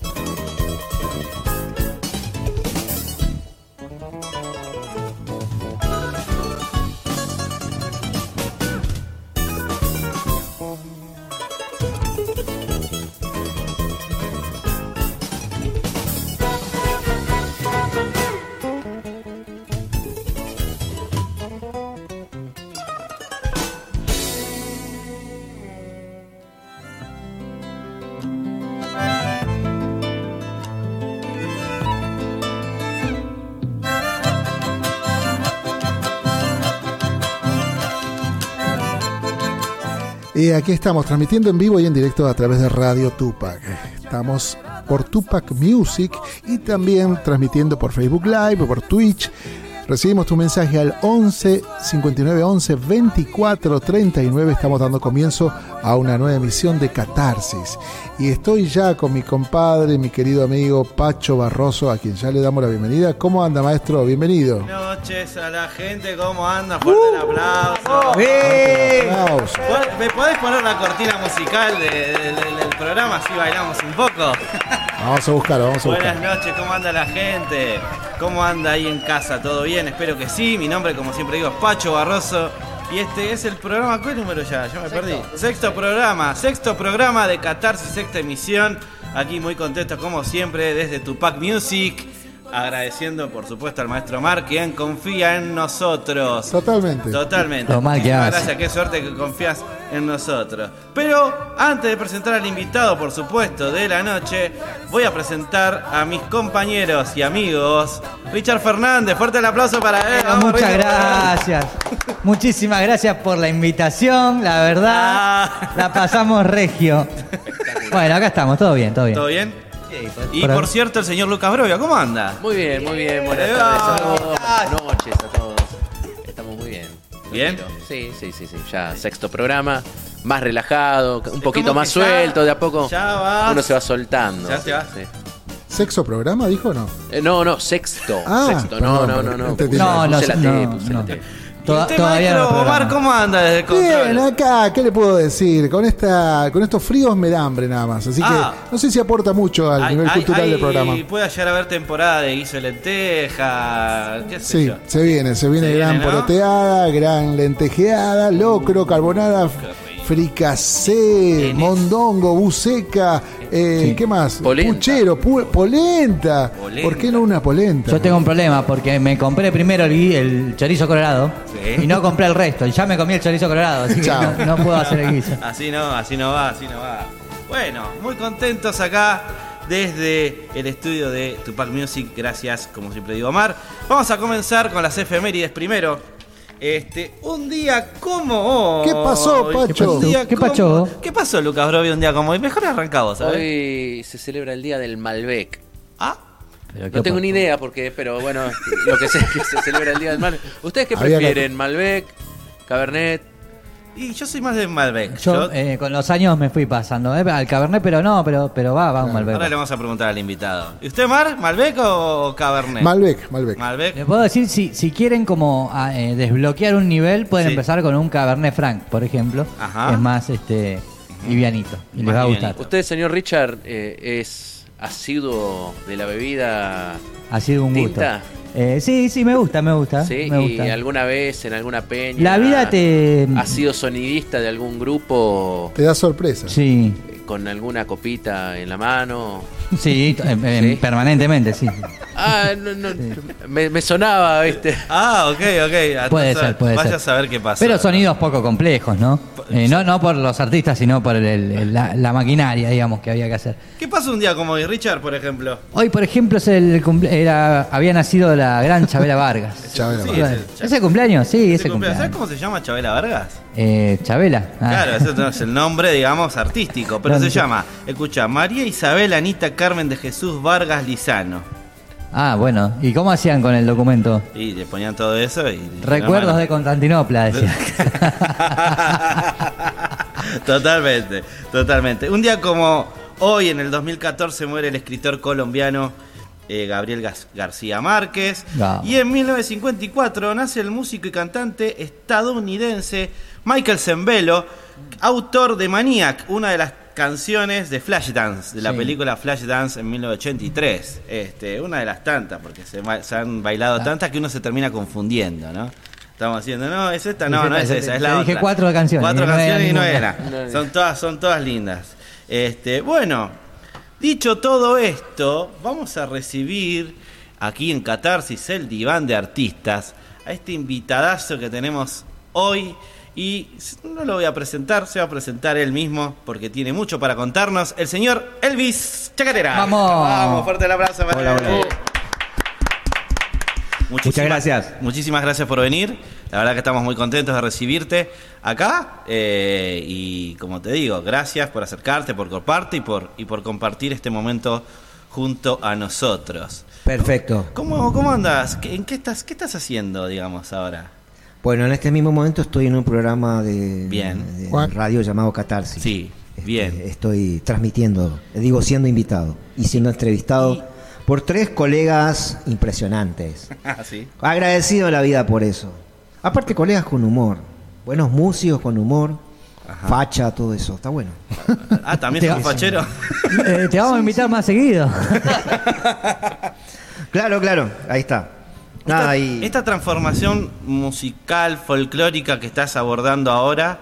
you Y aquí estamos transmitiendo en vivo y en directo a través de Radio Tupac. Estamos por Tupac Music y también transmitiendo por Facebook Live o por Twitch. Recibimos tu mensaje al 11 59 11 24 39. Estamos dando comienzo a una nueva emisión de Catarsis. Y estoy ya con mi compadre, mi querido amigo Pacho Barroso, a quien ya le damos la bienvenida. ¿Cómo anda, maestro? Bienvenido. Buenas noches a la gente, ¿cómo anda? Fuerte el aplauso. ¿Me podés poner la cortina musical de- de- de- del programa así bailamos un poco? Vamos a buscarlo, vamos a Buenas buscarlo. noches, ¿cómo anda la gente? ¿Cómo anda ahí en casa? ¿Todo bien? Espero que sí. Mi nombre, como siempre digo, es Pacho Barroso. Y este es el programa, ¿cuál número ya? Ya me perdí. Sexto programa, sexto programa de Catarsis, sexta emisión. Aquí muy contentos como siempre desde Tupac Music. Agradeciendo por supuesto al maestro Mar, quien confía en nosotros. Totalmente. Totalmente. Lo mal que Muchísimas hace. Gracias, qué suerte que confías en nosotros. Pero antes de presentar al invitado, por supuesto, de la noche, voy a presentar a mis compañeros y amigos. Richard Fernández, fuerte el aplauso para él. Vamos, Muchas Richard. gracias. Muchísimas gracias por la invitación, la verdad. Ah. La pasamos regio. Bueno, acá estamos, todo bien, todo bien. ¿Todo bien? Y Por- por cierto, el señor Lucas Brovia, ¿cómo anda? Muy bien, muy bien. Buenas tardes a todos. Buenas noches a todos. Estamos muy bien. ¿Bien? Tranquilo. Sí, sí, sí, sí. Ya sexto programa. Más relajado, un poquito más suelto, de a poco. ya vas. Uno se va soltando. Ya vas. Sí. ¿Sexo programa, dijo o no? Eh, no, no, sexto. Ah, sexto. No, perdón, no, no, no. No, no, no, puse no. la T. ¿Y Toda- usted, todavía no. Omar, cómo anda desde el control? Bien, acá, ¿qué le puedo decir? Con esta, con estos fríos me da hambre nada más. Así Ah. que no sé si aporta mucho al Hay- nivel hay- cultural hay- del programa. Puede llegar a haber temporada de guiso de lenteja, qué sé Sí, yo. se viene, se viene Se gran viene, ¿no? poroteada, gran lentejeada, locro, carbonada, fricasé, mondongo, buceca, eh, ¿qué más? Polenta. Puchero, pu- polenta. Polenta. ¿Por qué no una polenta? Yo tengo un problema porque me compré primero el, chorizo colorado Sí. y no compré el resto. Y ya me comí el chorizo colorado, así que no puedo hacer el guiso. Así no, así no va, así no va. Bueno, muy contentos acá desde el estudio de Tupac Music. Gracias, como siempre digo, Omar. Vamos a comenzar con las efemérides primero. Este, un día como hoy. ¿Qué pasó, Pacho? Un día ¿Qué como- pasó? ¿Qué pasó, Lucas Brovi, un día como hoy? Mejor arranca vos, ¿sabes? Hoy se celebra el día del Malbec. Ah, No tengo ni idea por qué, pero bueno, lo que sé es que se celebra el día del Malbec. ¿Ustedes qué prefieren? ¿Malbec? ¿Cabernet? Y yo soy más de Malbec. Yo Yo- eh, con los años me fui pasando ¿eh? al cabernet, pero no, pero, pero va, va un ahora le Malbec. vamos a preguntar al invitado. ¿Y usted, Mar? ¿Malbec o Cabernet? Malbec, Malbec. Malbec. Les puedo decir, si, si quieren como ah, eh, desbloquear un nivel, pueden Sí. empezar con un Cabernet Franc, por ejemplo. Ajá. Es más este livianito y les va a gustar. Usted, señor Richard, eh, es asiduo de la bebida Ha sido un gusto. Eh, sí, sí, me gusta, me gusta. Sí, me y gusta. alguna vez en alguna peña. La vida te- ¿Ha sido sonidista de algún grupo Te da sorpresa. Sí, con alguna copita en la mano? sí, Sí. permanentemente, sí. Ah, no, no, me, me sonaba, ¿viste? Ah, ok, ok. Puede ser, puede vaya ser. a saber qué pasa. Pero sonidos poco complejos, ¿no? Eh, no, no por los artistas, sino por el- el- la, la maquinaria, digamos, que había que hacer. ¿Qué pasa un día como hoy, Richard, por ejemplo? Hoy, por ejemplo, es el cumple- era, había nacido la gran Chabela Vargas. Chabela Sí, es el- ¿Ese cumpleaños? Sí, Ese ese cumpleaños. ¿Sabes cómo se llama Chabela Vargas? Eh, Chabela. Ah. Claro, ese no es el nombre, digamos, artístico, pero se llama, escucha, María Isabel Anita Carmen de Jesús Vargas Lizano. Ah, bueno. ¿Y cómo hacían con el documento? Y le ponían todo eso y... Recuerdos de Constantinopla, decía. totalmente, totalmente. Un día como hoy, en el 2014, muere el escritor colombiano eh, Gabriel García Márquez. Vamos. Y en 1954 nace el músico y cantante estadounidense Michael Zembello, autor de Maniac, una de las canciones de Flashdance, de la Sí. película Flashdance en 1983. Este, una de las tantas, porque se, han bailado Ah. tantas que uno se termina confundiendo, ¿no? Estamos haciendo, no, es esta, Dije, no, no es esa, es te la dije otra. cuatro canciones, Cuatro y no era canciones y no era. No era. Son todas, son todas lindas. Este, bueno, dicho todo esto, vamos a recibir aquí en Catarsis el diván de artistas a este invitadazo que tenemos hoy. Y no lo voy a presentar, se va a presentar él mismo porque tiene mucho para contarnos. El señor Elvis Chacarera. Vamos. Vamos, fuerte el abrazo para Hola, él. hola. Muchísimas- Muchas gracias. Muchísimas gracias por venir. La verdad que estamos muy contentos de recibirte acá. eh, y como te digo, gracias por acercarte, por coparte y por, y por compartir este momento junto a nosotros. Perfecto. ¿Cómo, cómo andas? ¿Qué- ¿En qué estás, qué estás haciendo, digamos, ahora? Bueno, en este mismo momento estoy en un programa de, Bien. de radio llamado Catarsis. Sí, Este, bien. Estoy transmitiendo, digo, siendo invitado y siendo entrevistado Y- por tres colegas impresionantes. Ah, sí. Agradecido a la vida por eso. Aparte, colegas con humor. Buenos músicos con humor. Ajá. Facha, todo eso. Está bueno. Ah, también Te sos fachero. Eh, te vamos a invitar más seguido. Claro, claro. Ahí está. Nada, esta, y- esta transformación musical, folclórica que estás abordando ahora,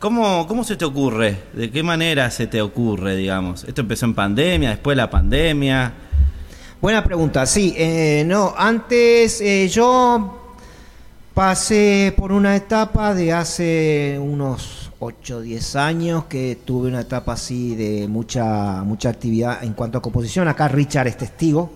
¿cómo, ¿cómo se te ocurre? ¿De qué manera se te ocurre, digamos? ¿Esto empezó en pandemia, después de la pandemia? Buena pregunta, sí. eh, no, antes eh, yo pasé por una etapa de hace unos 8 o 10 años que tuve una etapa así de mucha, mucha actividad en cuanto a composición. Acá Richard es testigo.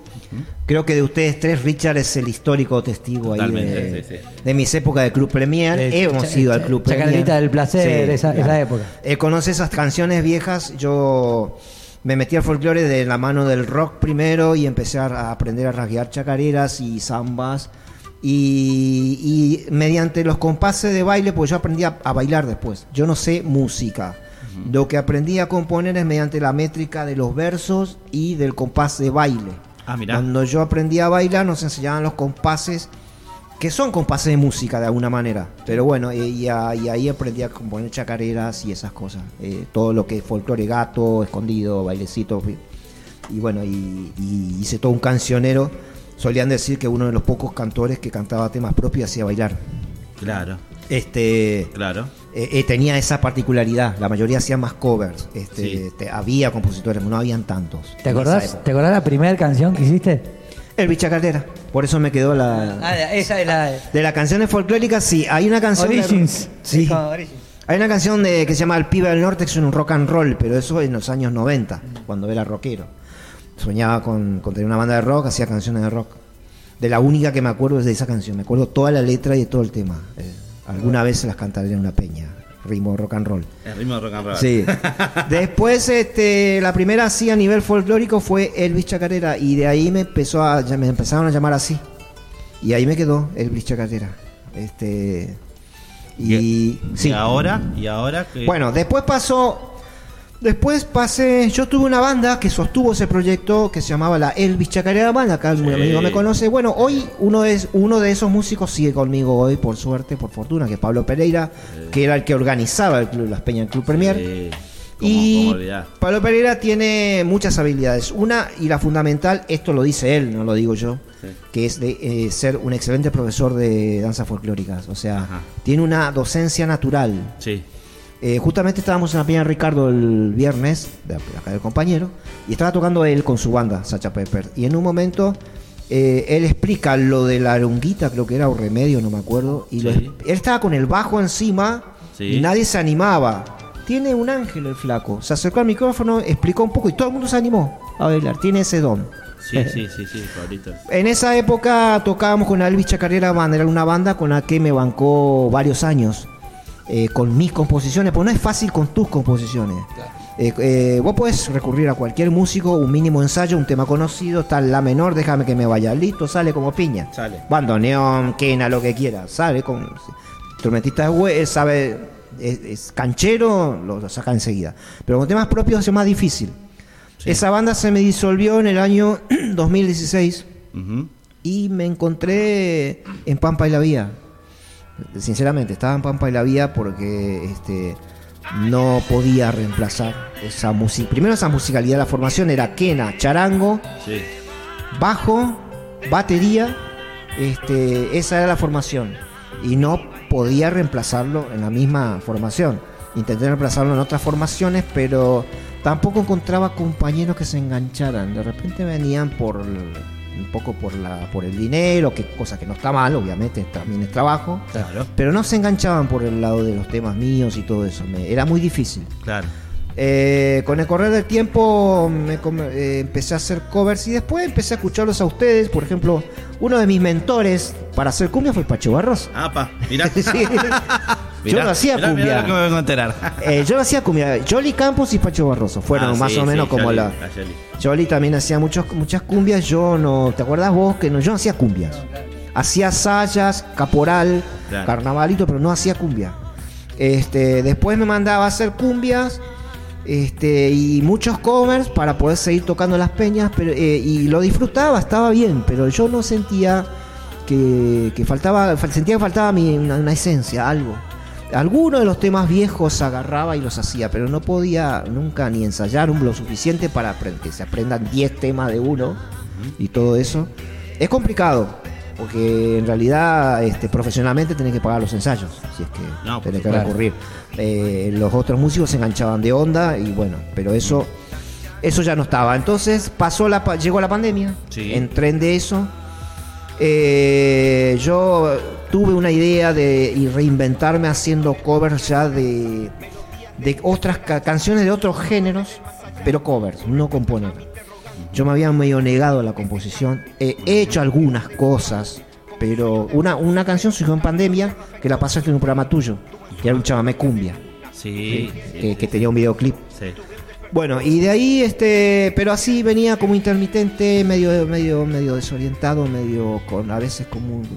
Creo que de ustedes tres, Richard es el histórico testigo ahí de, sí, sí. de mis épocas de Club Premier. De Hemos Cha- ido al Club Premier. Del Placer, esa- esa época. Eh, conoce esas canciones viejas. Yo me metí al folclore de la mano del rock primero y empecé a aprender a rasguear chacareras y zambas. Y, y mediante los compases de baile, pues yo aprendí a, a bailar después. Yo no sé música. Lo que aprendí a componer es mediante la métrica de los versos y del compás de baile. Ah, mirá. Cuando yo aprendí a bailar nos enseñaban los compases que son compases de música de alguna manera. Pero bueno, eh, y, a- y ahí aprendí a componer chacareras y esas cosas. Eh, todo lo que es folclore gato, escondido, bailecito. Y bueno, y, y hice todo un cancionero. Solían decir que uno de los pocos cantores que cantaba temas propios hacía bailar. Claro, Este claro. eh, eh, tenía esa particularidad. La mayoría hacían más covers. Este, Sí. te- había compositores, no habían tantos. ¿Te acordás. ¿Te acordás la primera canción que hiciste? El Bichacarera. Por eso me quedó la. Ah, esa es la De las canciones folclóricas, sí. Hay una canción. de- Origins. sí. Origins. Hay una canción de, que se llama El Pibe del Norte, que es un rock and roll, pero eso en los años 90, cuando era rockero. Soñaba con, con tener una banda de rock, hacía canciones de rock. De la única que me acuerdo es de esa canción. Me acuerdo toda la letra y de todo el tema. Eh, alguna vez se las cantaré en una peña. Ritmo rock and roll. El ritmo de rock and roll. Sí. Después, este, la primera así a nivel folclórico fue Elvis Chacarera y de ahí me empezó a, me empezaron a llamar así y ahí me quedó Elvis Chacarera. Este y, ¿Y sí. ahora? ¿Y ahora? qué? Bueno, después pasó. Después pasé. Yo tuve una banda que sostuvo ese proyecto que se llamaba la Elvis Chacarera Banda. Acá Sí. un amigo me conoce. Bueno, hoy uno es uno de esos músicos sigue conmigo hoy, por suerte, por fortuna, que es Pablo Pereira, que era el que organizaba el club Las Peñas, el Club Premier. Sí, ¿cómo- Y cómo? Pablo Pereira tiene muchas habilidades. Una, y la fundamental, esto lo dice él, no lo digo yo, Sí. que es de eh, ser un excelente profesor de danzas folclóricas. O sea, Ajá. tiene una docencia natural. Sí. Eh, justamente estábamos en la Peña Ricardo el viernes, de acá del compañero, y estaba tocando él con su banda, Sacha Pepper. Y en un momento eh, él explica lo de la arunguita, creo que era o remedio, no me acuerdo. Y lo- él estaba con el bajo encima Sí. y nadie se animaba. Tiene un ángel el flaco. Se acercó al micrófono, explicó un poco y todo el mundo se animó a bailar. Tiene ese don. Sí, sí, sí, sí, Pablito. En esa época tocábamos con la Elvis Chacarera Banda, era una banda con la que me bancó varios años, eh, con mis composiciones, porque no es fácil con tus composiciones. Eh, eh, vos podés recurrir a cualquier músico, un mínimo ensayo, un tema conocido, tal la menor, déjame que me vaya, listo, sale como piña. Sale. Bandoneón, quena, lo que quiera, sale con instrumentista hue- sabe, es, es canchero, lo, lo saca enseguida. Pero con temas propios es más difícil. Sí. Esa banda se me disolvió en el año 2016 Ujú. y me encontré en Pampa y la Vía. Sinceramente, estaba en Pampa y la Vía porque este, no podía reemplazar esa música. Primero esa musicalidad, la formación era quena, charango, Sí. bajo, batería, este, esa era la formación. Y no podía reemplazarlo en la misma formación. Intenté reemplazarlo en otras formaciones, pero tampoco encontraba compañeros que se engancharan. De repente venían por un poco por la por el dinero, que cosa que no está mal, obviamente también es trabajo, Claro. pero no se enganchaban por el lado de los temas míos y todo eso. Me- era muy difícil. Claro. Eh, con el correr del tiempo me eh, empecé a hacer covers y después empecé a escucharlos a ustedes. Por ejemplo, uno de mis mentores para hacer cumbia fue Pacho Barros. Apa, mirá. Sí. Yo no hacía mirá, mirá cumbia. lo que me vengo a enterar. Eh, yo no hacía cumbia. Jolly Campos y Pacho Barroso fueron Ah, más sí, o menos sí, como la. Jolly también hacía muchos, muchas cumbias. Yo no. ¿Te acuerdas vos que no? Yo no hacía cumbias. Hacía sayas, caporal, Claro. carnavalito, pero no hacía cumbia. Este, después me mandaba a hacer cumbias. Este, y muchos covers para poder seguir tocando las peñas, pero, eh, y lo disfrutaba, estaba bien, pero yo no sentía que, faltaba, fal- sentía que faltaba mi- una, esencia, algo. Algunos de los temas viejos agarraba y los hacía, pero no podía nunca ni ensayar un lo suficiente para que se aprendan 10 temas de uno y todo eso. Es complicado, porque en realidad este, profesionalmente tenés que pagar los ensayos, si es que No, tenés que recurrir. Eh, los otros músicos se enganchaban de onda y bueno, pero eso, eso ya no estaba. Entonces pasó la, llegó la pandemia, Sí. entré en de eso. Eh, yo tuve una idea de reinventarme haciendo covers ya de, de otras ca- canciones de otros géneros, pero covers, no componer. Yo me había medio negado a la composición. Eh, he hecho algunas cosas, pero una, una canción surgió en pandemia que la pasaste en un programa tuyo, que era un chamamé cumbia, Sí. que, que tenía un videoclip. Sí. Bueno, y de ahí, este, pero así venía como intermitente, medio, medio, medio desorientado, medio con, a veces como un-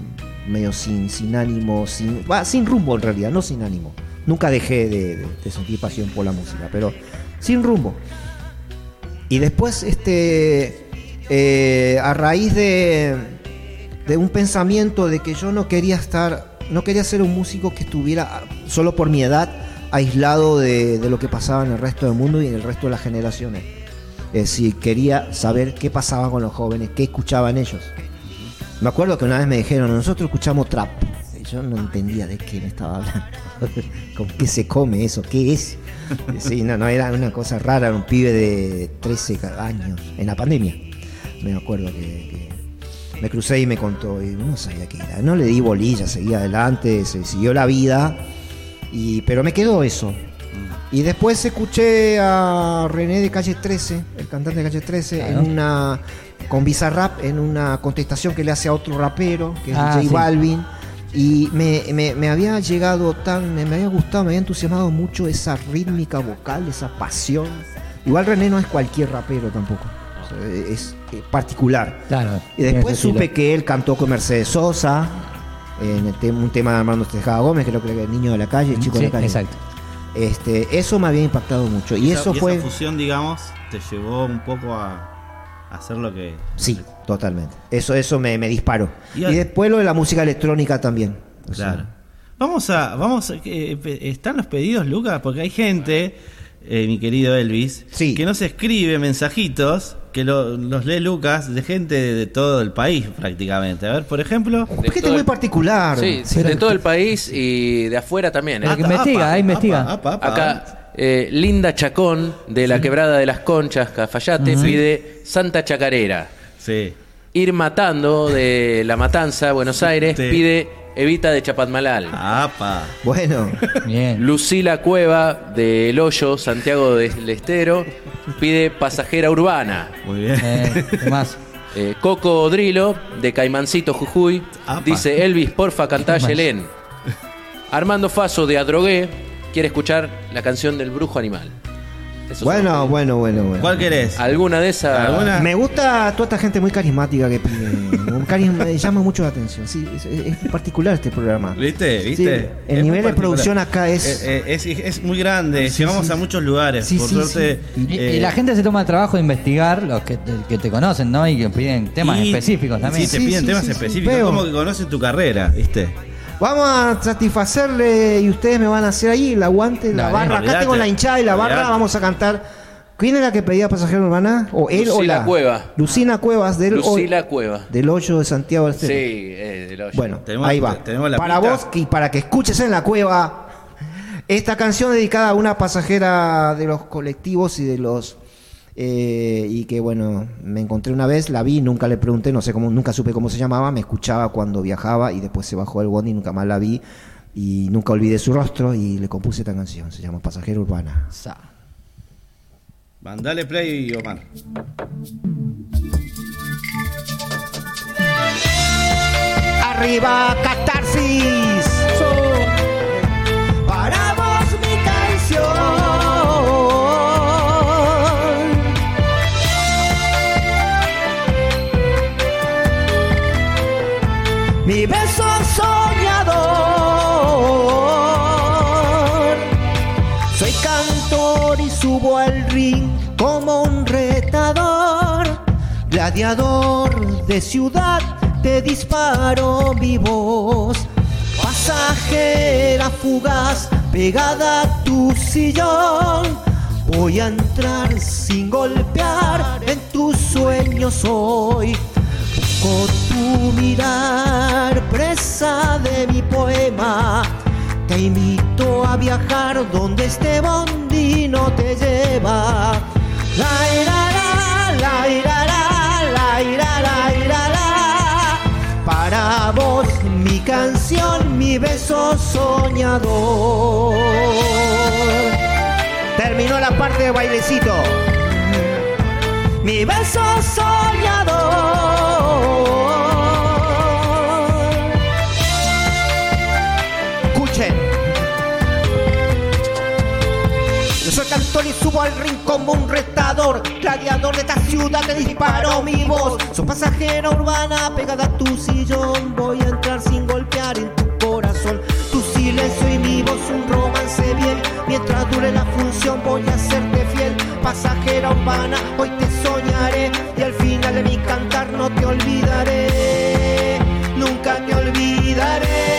medio sin, sin ánimo, sin, va, sin rumbo en realidad, no sin ánimo. Nunca dejé de, de- de sentir pasión por la música, pero sin rumbo. Y después, este, eh, a raíz de, de un pensamiento de que yo no quería estar, no quería ser un músico que estuviera solo por mi edad aislado de, de lo que pasaba en el resto del mundo y en el resto de las generaciones. Es decir, quería saber qué pasaba con los jóvenes, qué escuchaban ellos. Me acuerdo que una vez me dijeron, nosotros escuchamos trap. Yo no entendía de qué me estaba hablando. ¿Con qué se come eso? ¿Qué es? Sí, no, no, era una cosa rara, era un pibe de 13 años, en la pandemia. Me acuerdo que, que me crucé y me contó, y no sabía qué era. No le di bolilla, seguía adelante, se siguió la vida, y, pero me quedó eso. Y después escuché a René de Calle 13, el cantante de Calle 13, Claro. en una con Bizarrap, en una contestación que le hace a otro rapero, que es Ah, J sí. Y me, me- me había llegado tan, me, me había gustado, me había entusiasmado mucho esa rítmica vocal, esa pasión. Igual René no es cualquier rapero tampoco, o sea, es eh, particular. Claro. Y después supe que él cantó con Mercedes Sosa, en el tem- un tema de Armando Tejada Gómez, creo que era el niño de la calle, el chico Sí, de la calle. exacto. Este, eso me había impactado mucho. Y Esa- eso fue. Esa fusión, digamos, te llevó un poco a hacer lo que. Sí, totalmente. Eso, eso me, me disparó. Y después lo de la música electrónica también. O sea, Claro. Vamos a. vamos a- que- pe- ¿Están los pedidos, Lucas? Porque hay gente, eh, mi querido Elvis, Sí. que nos escribe mensajitos que lo- los lee Lucas de gente de, de todo el país prácticamente. A ver, por ejemplo. ¿Por qué todo es muy el- particular? Sí, sí, de todo el país y de afuera también. ¿eh? Ah, que investiga, ahí investiga. apa, apa. Acá, eh, Linda Chacón, de la Quebrada de las Conchas, Cafayate, pide Santa Chacarera. Sí. Ir Matando, de La Matanza, Buenos Aires, Sí. pide Evita de Chapatmalal. Apa. Bueno, Bien. Lucila Cueva, de El Hoyo, Santiago del Estero, pide Pasajera Urbana. Muy bien. Eh, ¿Qué más? Eh, Coco Drilo, de Caimancito Jujuy, Apa. dice Elvis, porfa, cantá Yelén. Armando Faso, de Adrogué, quiere escuchar la canción del brujo animal. Eso Bueno, bueno, bueno, bueno. ¿Cuál querés? ¿Alguna de esas? ¿Alguna? Me gusta toda esta gente muy carismática que pide. Un carisma me llama mucho la atención. Sí, es, es particular este programa. ¿Viste? Sí, ¿Viste? el Es nivel de producción acá es- Eh, eh, es, es muy grande. Sí, Llegamos sí, a muchos lugares. Sí, por sí, suerte. sí. Y, eh, y la gente se toma el trabajo de investigar, los que, que te conocen, ¿no? Y que piden temas y- específicos también. Sí, te Sí, piden sí, temas sí, sí. específicos. Como que conocen tu carrera, ¿viste? Vamos a satisfacerle y ustedes me van a hacer ahí el aguante, la Dale, barra. Acá olvidate. tengo la hinchada y la barra. Olvidate. Vamos a cantar. ¿Quién era que pedía pasajero urbana? ¿O él o Lucila la? Cueva. Lucina Cuevas del, Lucila Cueva. del 8 de Santiago del Sí, Estero. eh, del hoyo. Bueno, Tenemos- ahí va. tenemos la para vos y para que escuches en la cueva esta canción dedicada a una pasajera de los colectivos y de los eh, y que bueno me encontré una vez, la vi, nunca le pregunté, no sé cómo, nunca supe cómo se llamaba, me escuchaba cuando viajaba y después se bajó del bondi y nunca más la vi y nunca olvidé su rostro y le compuse esta canción, se llama Pasajera Urbana. Sa. Mandale play, Omar. Arriba Catarsis. De ciudad, te disparo mi voz, pasajera fugaz, pegada a tu sillón. Voy a entrar sin golpear en tus sueños hoy. Busco tu mirar, presa de mi poema. Te invito a viajar donde este bondi no te lleva. La, la Terminó la parte de bailecito. Mi beso soñador. Escuchen. Yo soy cantor y subo al ring como un retador, gladiador de esta ciudad que disparo mi voz. Soy pasajera urbana pegada a tu sillón, voy a entrar sin golpear en tu Tu silencio y mi voz un romance bien, mientras dure la función voy a serte fiel. Pasajera urbana, hoy te soñaré y al final de mi cantar no te olvidaré, nunca te olvidaré.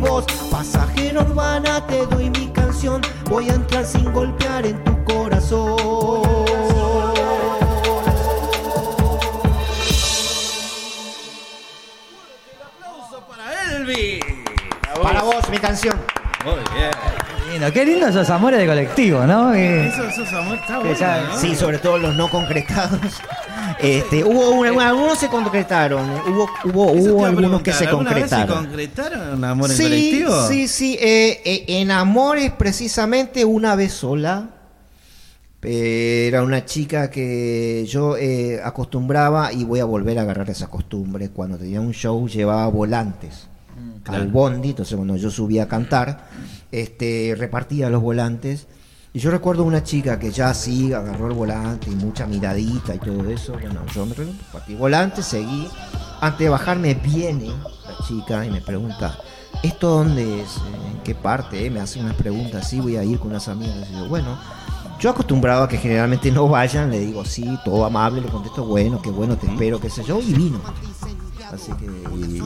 Pasajero urbana, te doy mi canción. Voy a entrar sin golpear en tu corazón. Aplauso para Elvi. Para vos, mi canción. Muy bien. Lindo, qué lindo esos amores de colectivo, ¿no? Que- Eso, eso, amor, está Que bueno. ya- ¿no? Sí, sobre todo los no concretados. Este, hubo una- algunos se concretaron, hubo, hubo, algunos que se ¿alguna vez concretaron. ¿Se concretaron amor en Sí, colectivo? sí, sí. eh, eh, en Amores, precisamente una vez sola. Eh, Era una chica que yo eh, acostumbraba y voy a volver a agarrar esa costumbre. Cuando tenía un show llevaba volantes al bondi, entonces cuando yo subía a cantar, este, repartía los volantes. Y yo recuerdo una chica que ya sí agarró el volante y mucha miradita y todo eso. Bueno, yo me repartí el volante, seguí. Antes de bajarme viene la chica y me pregunta, ¿esto dónde es? ¿En qué parte? eh?". Me hace unas preguntas así, voy a ir con unas amigas. Y yo, bueno, yo acostumbrado a que generalmente no vayan, le digo sí, todo amable, le contesto, bueno, qué bueno, te espero, qué sé yo, y vino. Así que, y,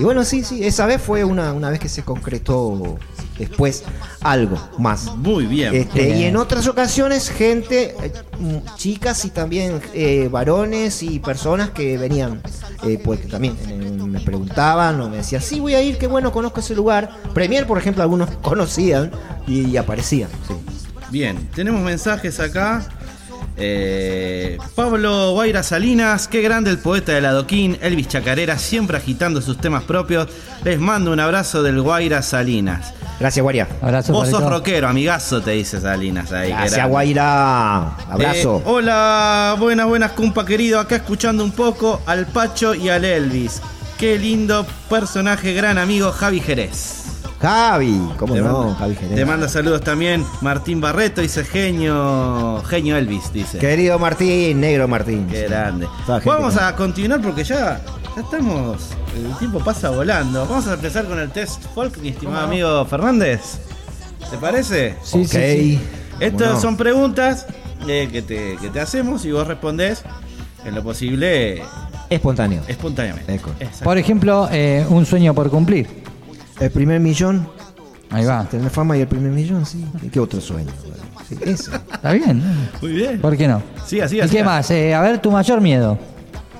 y bueno, sí, sí, esa vez fue una, una vez que se concretó después algo más. Muy bien. Este, Bien. y en otras ocasiones, gente, eh, chicas y también eh, varones y personas que venían, eh, pues que también eh, me preguntaban o me decían, sí, voy a ir, qué bueno, conozco ese lugar. Premier, por ejemplo, algunos conocían y, y aparecían. sí. Bien, tenemos mensajes acá. Eh, Pablo Guaira Salinas, qué grande el poeta del adoquín, Elvis Chacarera, siempre agitando sus temas propios. Les mando un abrazo del Guaira Salinas. Gracias, Guaira. Abrazo, Vos sos rockero, amigazo, te dice Salinas ahí. Gracias. Guaira. Abrazo. Eh, hola, buenas, buenas, cumpa querido. Acá escuchando un poco al Pacho y al Elvis. Qué lindo personaje, gran amigo Javi Jerez. Javi, ¿cómo Te no? manda- Javi Jerez. Te manda saludos también Martín Barreto, dice genio, genio Elvis, dice. Querido Martín, negro Martín. Qué grande. Vamos a continuar porque ya, ya estamos. El tiempo pasa volando. Vamos a empezar con el test folk, mi estimado amigo Fernández. ¿Te parece? Sí, Ok. sí, sí. Estas son preguntas eh, que, te, que te hacemos y vos respondés en lo posible Espontáneo. espontáneamente. Por ejemplo, eh, un sueño por cumplir. El primer millón. Ahí va. Tener fama y el primer millón, sí. ¿Y qué otro sueño? Bueno, sí, eso. Está bien. Muy bien. ¿Por qué no? Siga, ¿Y siga, qué más? Eh, a ver, tu mayor miedo.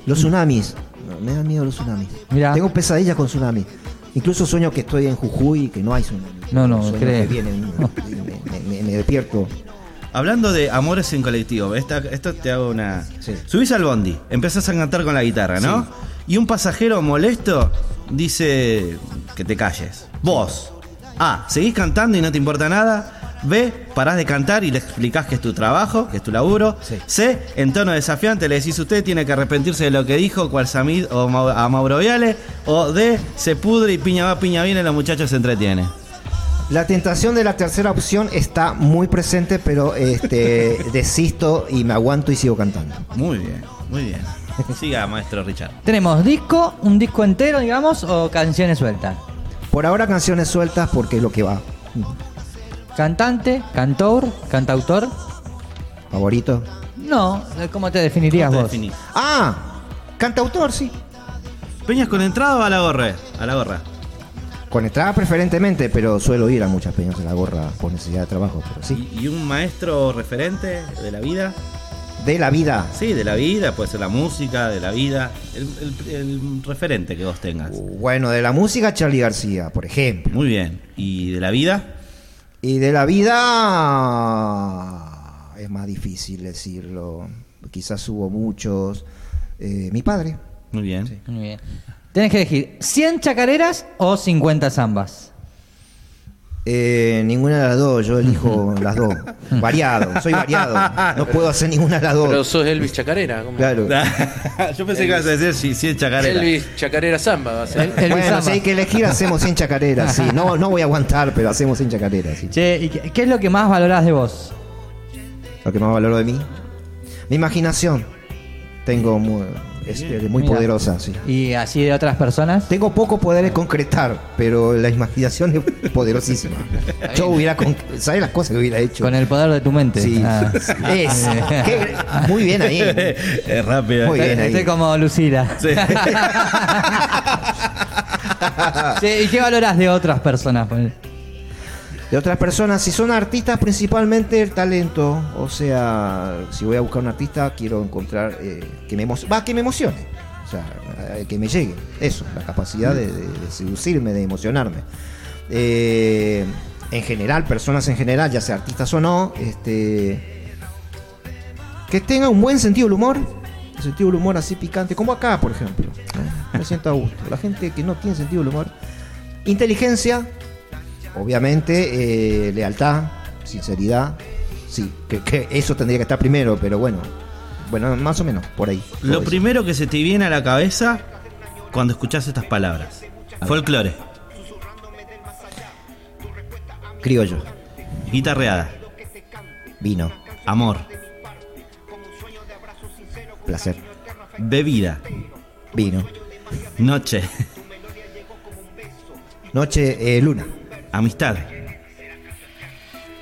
Los tsunamis. Me dan miedo los tsunamis. Mirá. Tengo pesadillas con tsunamis. Incluso sueño que estoy en Jujuy y que no hay tsunami. No, no, Sueño que y me, me- me despierto. Hablando de amores en colectivo, esta- esto te hago una. Sí. Subís al bondi, empezás a cantar con la guitarra, ¿no? Y un pasajero molesto dice que te calles. Vos, A, seguís cantando y no te importa nada. B, parás de cantar y le explicás que es tu trabajo, que es tu laburo. Sí. C, en tono desafiante le decís usted tiene que arrepentirse de lo que dijo, cual Samid o a Mauro Viale. O D, se pudre y piña va, piña viene, los muchachos se entretienen. La tentación de la tercera opción está muy presente, pero este desisto y me aguanto y sigo cantando. Muy bien, muy bien. Siga, maestro Richard. Tenemos disco, un disco entero, digamos, o canciones sueltas. Por ahora canciones sueltas porque es lo que va. Cantante, cantor, cantautor. Favorito. No, ¿cómo te definirías ¿Cómo te vos? definís? Ah, cantautor, sí. ¿Peñas con entrada o a la gorra? A la gorra. Con entrada preferentemente, pero suelo ir a muchas peñas a la gorra por necesidad de trabajo, pero sí. ¿Y, y un maestro referente de la vida? De la vida. Sí, de la vida, puede ser la música, de la vida. El, el- el referente que vos tengas. Bueno, de la música Charlie García, por ejemplo. Muy bien. ¿Y de la vida? Y de la vida es más difícil decirlo. Quizás hubo muchos. Eh, mi padre. Muy bien. Muy bien. Tenés que elegir 100 chacareras o 50 zambas. Eh, ninguna de las dos, yo elijo las dos. Variado, soy variado. No puedo hacer ninguna de las dos. Pero sos Elvis Chacarera. ¿cómo? Claro. Yo pensé que ibas a decir si, si es chacarera. Elvis Chacarera Samba va a ser. Elvis bueno, Samba. si hay que elegir, hacemos sin chacareras. Sí. No, no voy a aguantar, pero hacemos sin chacareras. Sí. Che, ¿y qué, qué es lo que más valorás de vos? Lo que más valoro de mí. Mi imaginación. Tengo muy, es, eh, muy Mira. poderosa, sí. ¿Y así de otras personas? Tengo poco poder de concretar, pero la imaginación es poderosísima. Yo hubiera, con... ¿sabes las cosas que hubiera hecho? Con el poder de tu mente. Sí, Ah. es. Qué- muy bien ahí. es rápido. Muy bien. Estoy, ahí. estoy como Lucila. Sí. ¿Y qué valorás de otras personas? De otras personas, si son artistas, principalmente el talento. O sea, si voy a buscar un artista, quiero encontrar eh, que me emo- va, que me emocione. O sea, eh, que me llegue. Eso, la capacidad de, seducirme, de emocionarme. Eh, en general, personas en general, ya sea artistas o no, este, que tengan un buen sentido del humor. Un sentido del humor así picante, como acá, por ejemplo. Me siento a gusto. La gente que no tiene sentido del humor. Inteligencia, Obviamente, eh, lealtad, sinceridad. Sí, que, que eso tendría que estar primero, pero bueno. Bueno, más o menos, por ahí. Lo primero que se te viene a la cabeza cuando escuchás estas palabras. Folclore, Criollo, guitarreada, vino, amor, placer, bebida, vino. noche, Noche, eh, luna, amistad,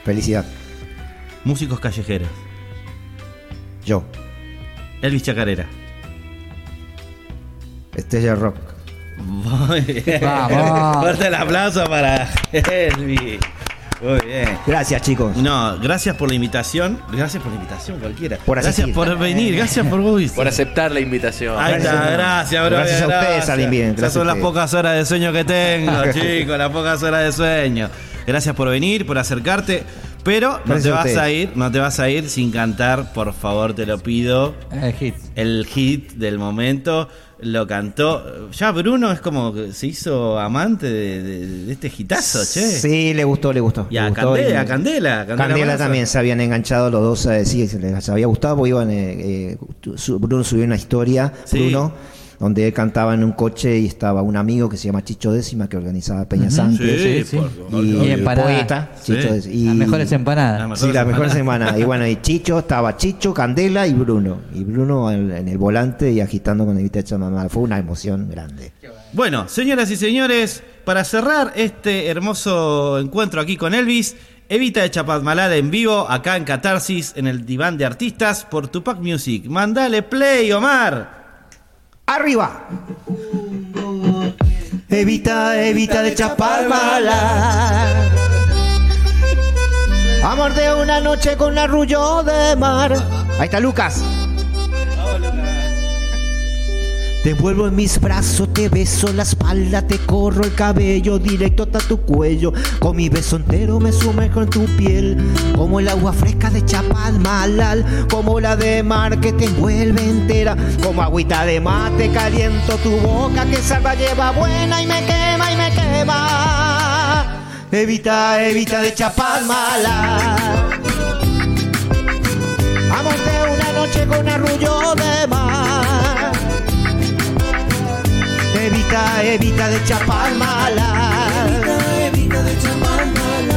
felicidad, músicos callejeros, yo, Elvis Chacarera, Estrella Rock. Vamos. Fuerte el aplauso para Elvis. Muy bien. Gracias, chicos. No, gracias por la invitación. Gracias por la invitación, cualquiera. Por gracias asistir. por venir. Gracias por vos. Por aceptar la invitación. Ahí está, Gracias. gracias, bro. Gracias a ustedes, Alvin, bien, Esas son las pocas horas de sueño que tengo, chicos, las pocas horas de sueño. Gracias por venir, por acercarte. Pero no te vas a ir, no te vas a ir sin cantar, por favor, te lo pido. El hit. El hit del momento lo cantó. Ya Bruno es como que se hizo amante de, de- de este hitazo, che. Sí, le gustó, le gustó. Y le a gustó Candela, a Candela, Candela Candela Manso. también se habían enganchado los dos, eh, sí, se les había gustado porque iban, eh, eh, Bruno subió una historia, Sí. Bruno, donde él cantaba en un coche y estaba un amigo que se llama Chicho Décima que organizaba Peña Santos Sí, sí. por- y, Y empanadas. poeta. Chicho Décima. Y- Las mejores empanadas. Sí, la mejor semana. semana. Y bueno, y Chicho, estaba Chicho, Candela y Bruno. Y Bruno en, en el volante y agitando con el vista hecha mamá. Fue una emoción grande. Bueno, señoras y señores, para cerrar este hermoso encuentro aquí con Elvis, Evita de Chapadmalada en vivo, acá en Catarsis, en el diván de artistas, por Tupac Music. Mandale play, Omar. ¡Arriba! Evita, evita de chapar mala. Amor de una noche con arrullo de mar. Ahí está Lucas. Te envuelvo en mis brazos, te beso la espalda, te corro el cabello directo hasta tu cuello. Con mi beso entero me sumerjo en tu piel, como el agua fresca de Chapadmalal, como la de mar que te envuelve entera, como agüita de mate caliento tu boca que salva lleva buena y me quema y me quema. Evita, evita de Chapadmalal. Amor de una noche con arrullo de mar. Evita, evita de chapar mala.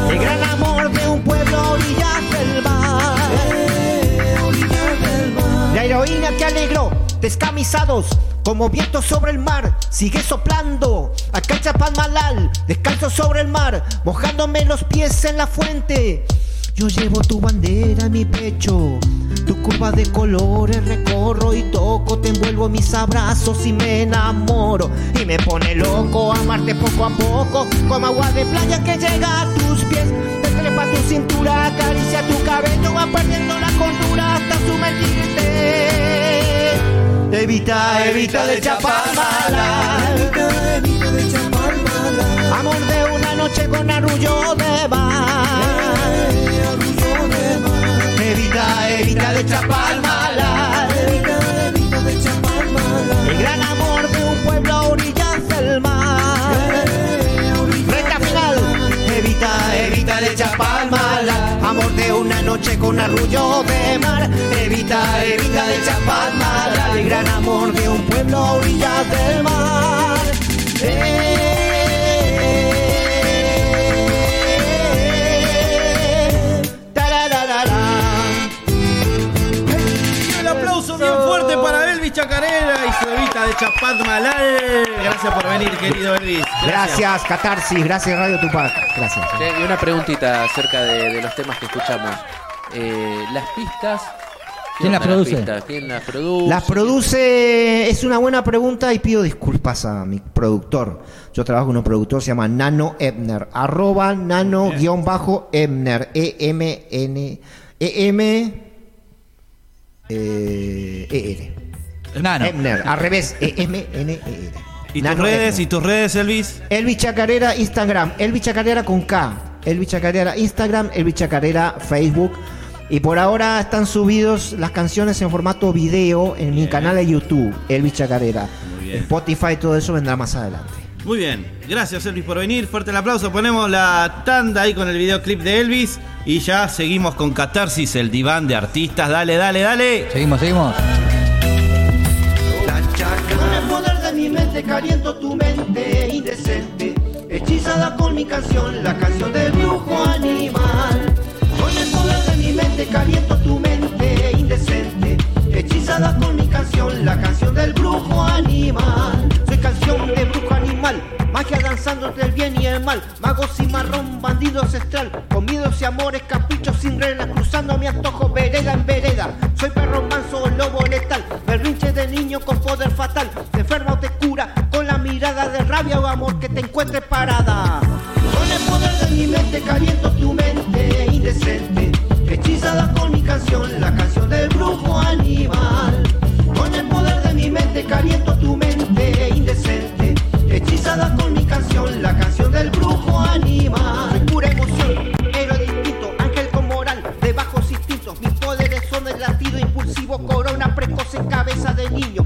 El gran amor de un pueblo a orillas del mar. La heroína que alegró, descamisados, como vientos sobre el mar, sigue soplando. Acá en Chapadmalal, descalzo sobre el mar, mojándome los pies en la fuente. Yo llevo tu bandera en mi pecho, tu curva de colores recorro y toco, te envuelvo en mis abrazos y me enamoro. Y me pone loco amarte poco a poco, como agua de playa que llega a tus pies. Te trepa tu cintura, acaricia tu cabello, va perdiendo la cordura hasta sumergirte. Evita, evita de chapar Amor de una noche con arrullo de Evita, evita de chapar El gran amor de un pueblo a orillas del mar. Recta final. Evita, evita de chapar Amor de una noche con arrullo de mar. Evita, evita de chapar El gran amor de un pueblo a orillas del mar. Eh, Evita de Chapadmalal. Gracias por venir, querido Elvis. Gracias, Catarsis. Gracias, Radio Tupac. Gracias. Y una preguntita acerca de, de los temas que escuchamos. Eh, las pistas. ¿qué ¿Quién las produce? pistas? ¿Quién las produce? Las produce, es una buena pregunta y pido disculpas a mi productor. Yo trabajo con un productor, se llama Nano Ebner, arroba nano-ebner, E-M-N, E-M, eh, E-R. Nano. Ebner, al revés, E-M-N-E-R. ¿Y tus redes? ¿Y tus redes, Elvis? Elvis Chacarera, Instagram. Elvis Chacarera con K. Elvis Chacarera, Instagram. Elvis Chacarera, Facebook. Y por ahora están subidos las canciones en formato video en mi canal de YouTube, Elvis Chacarera. Muy bien. Spotify, todo eso vendrá más adelante. Muy bien, gracias Elvis por venir. Fuerte el aplauso. Ponemos la tanda ahí con el videoclip de Elvis. Y ya seguimos con Catarsis, el diván de artistas. Dale, dale, dale. Seguimos, seguimos. Mente caliento tu mente indecente, hechizada con mi canción, la canción del brujo animal. Con el poder de mi mente caliento tu mente indecente, hechizada con mi canción, la canción del brujo animal. Soy canción de brujo animal, magia danzando entre el bien y el mal, magos y marrón, bandido ancestral, con miedos y amores, caprichos sin reglas, cruzando mi antojo vereda en vereda. Soy perro manso, lobo letal, berrinche de niño con poder fatal, te enferma cura rabia o amor que te encuentre parada. Con el poder de mi mente caliento tu mente indecente, hechizada con mi canción, la canción del brujo animal. Con el poder de mi mente caliento tu mente indecente, hechizada con mi canción, la canción del brujo animal. Pura emoción, héroe distinto, ángel con moral, de bajos instintos. Mis poderes son el latido impulsivo, corona precoz en cabeza de niño,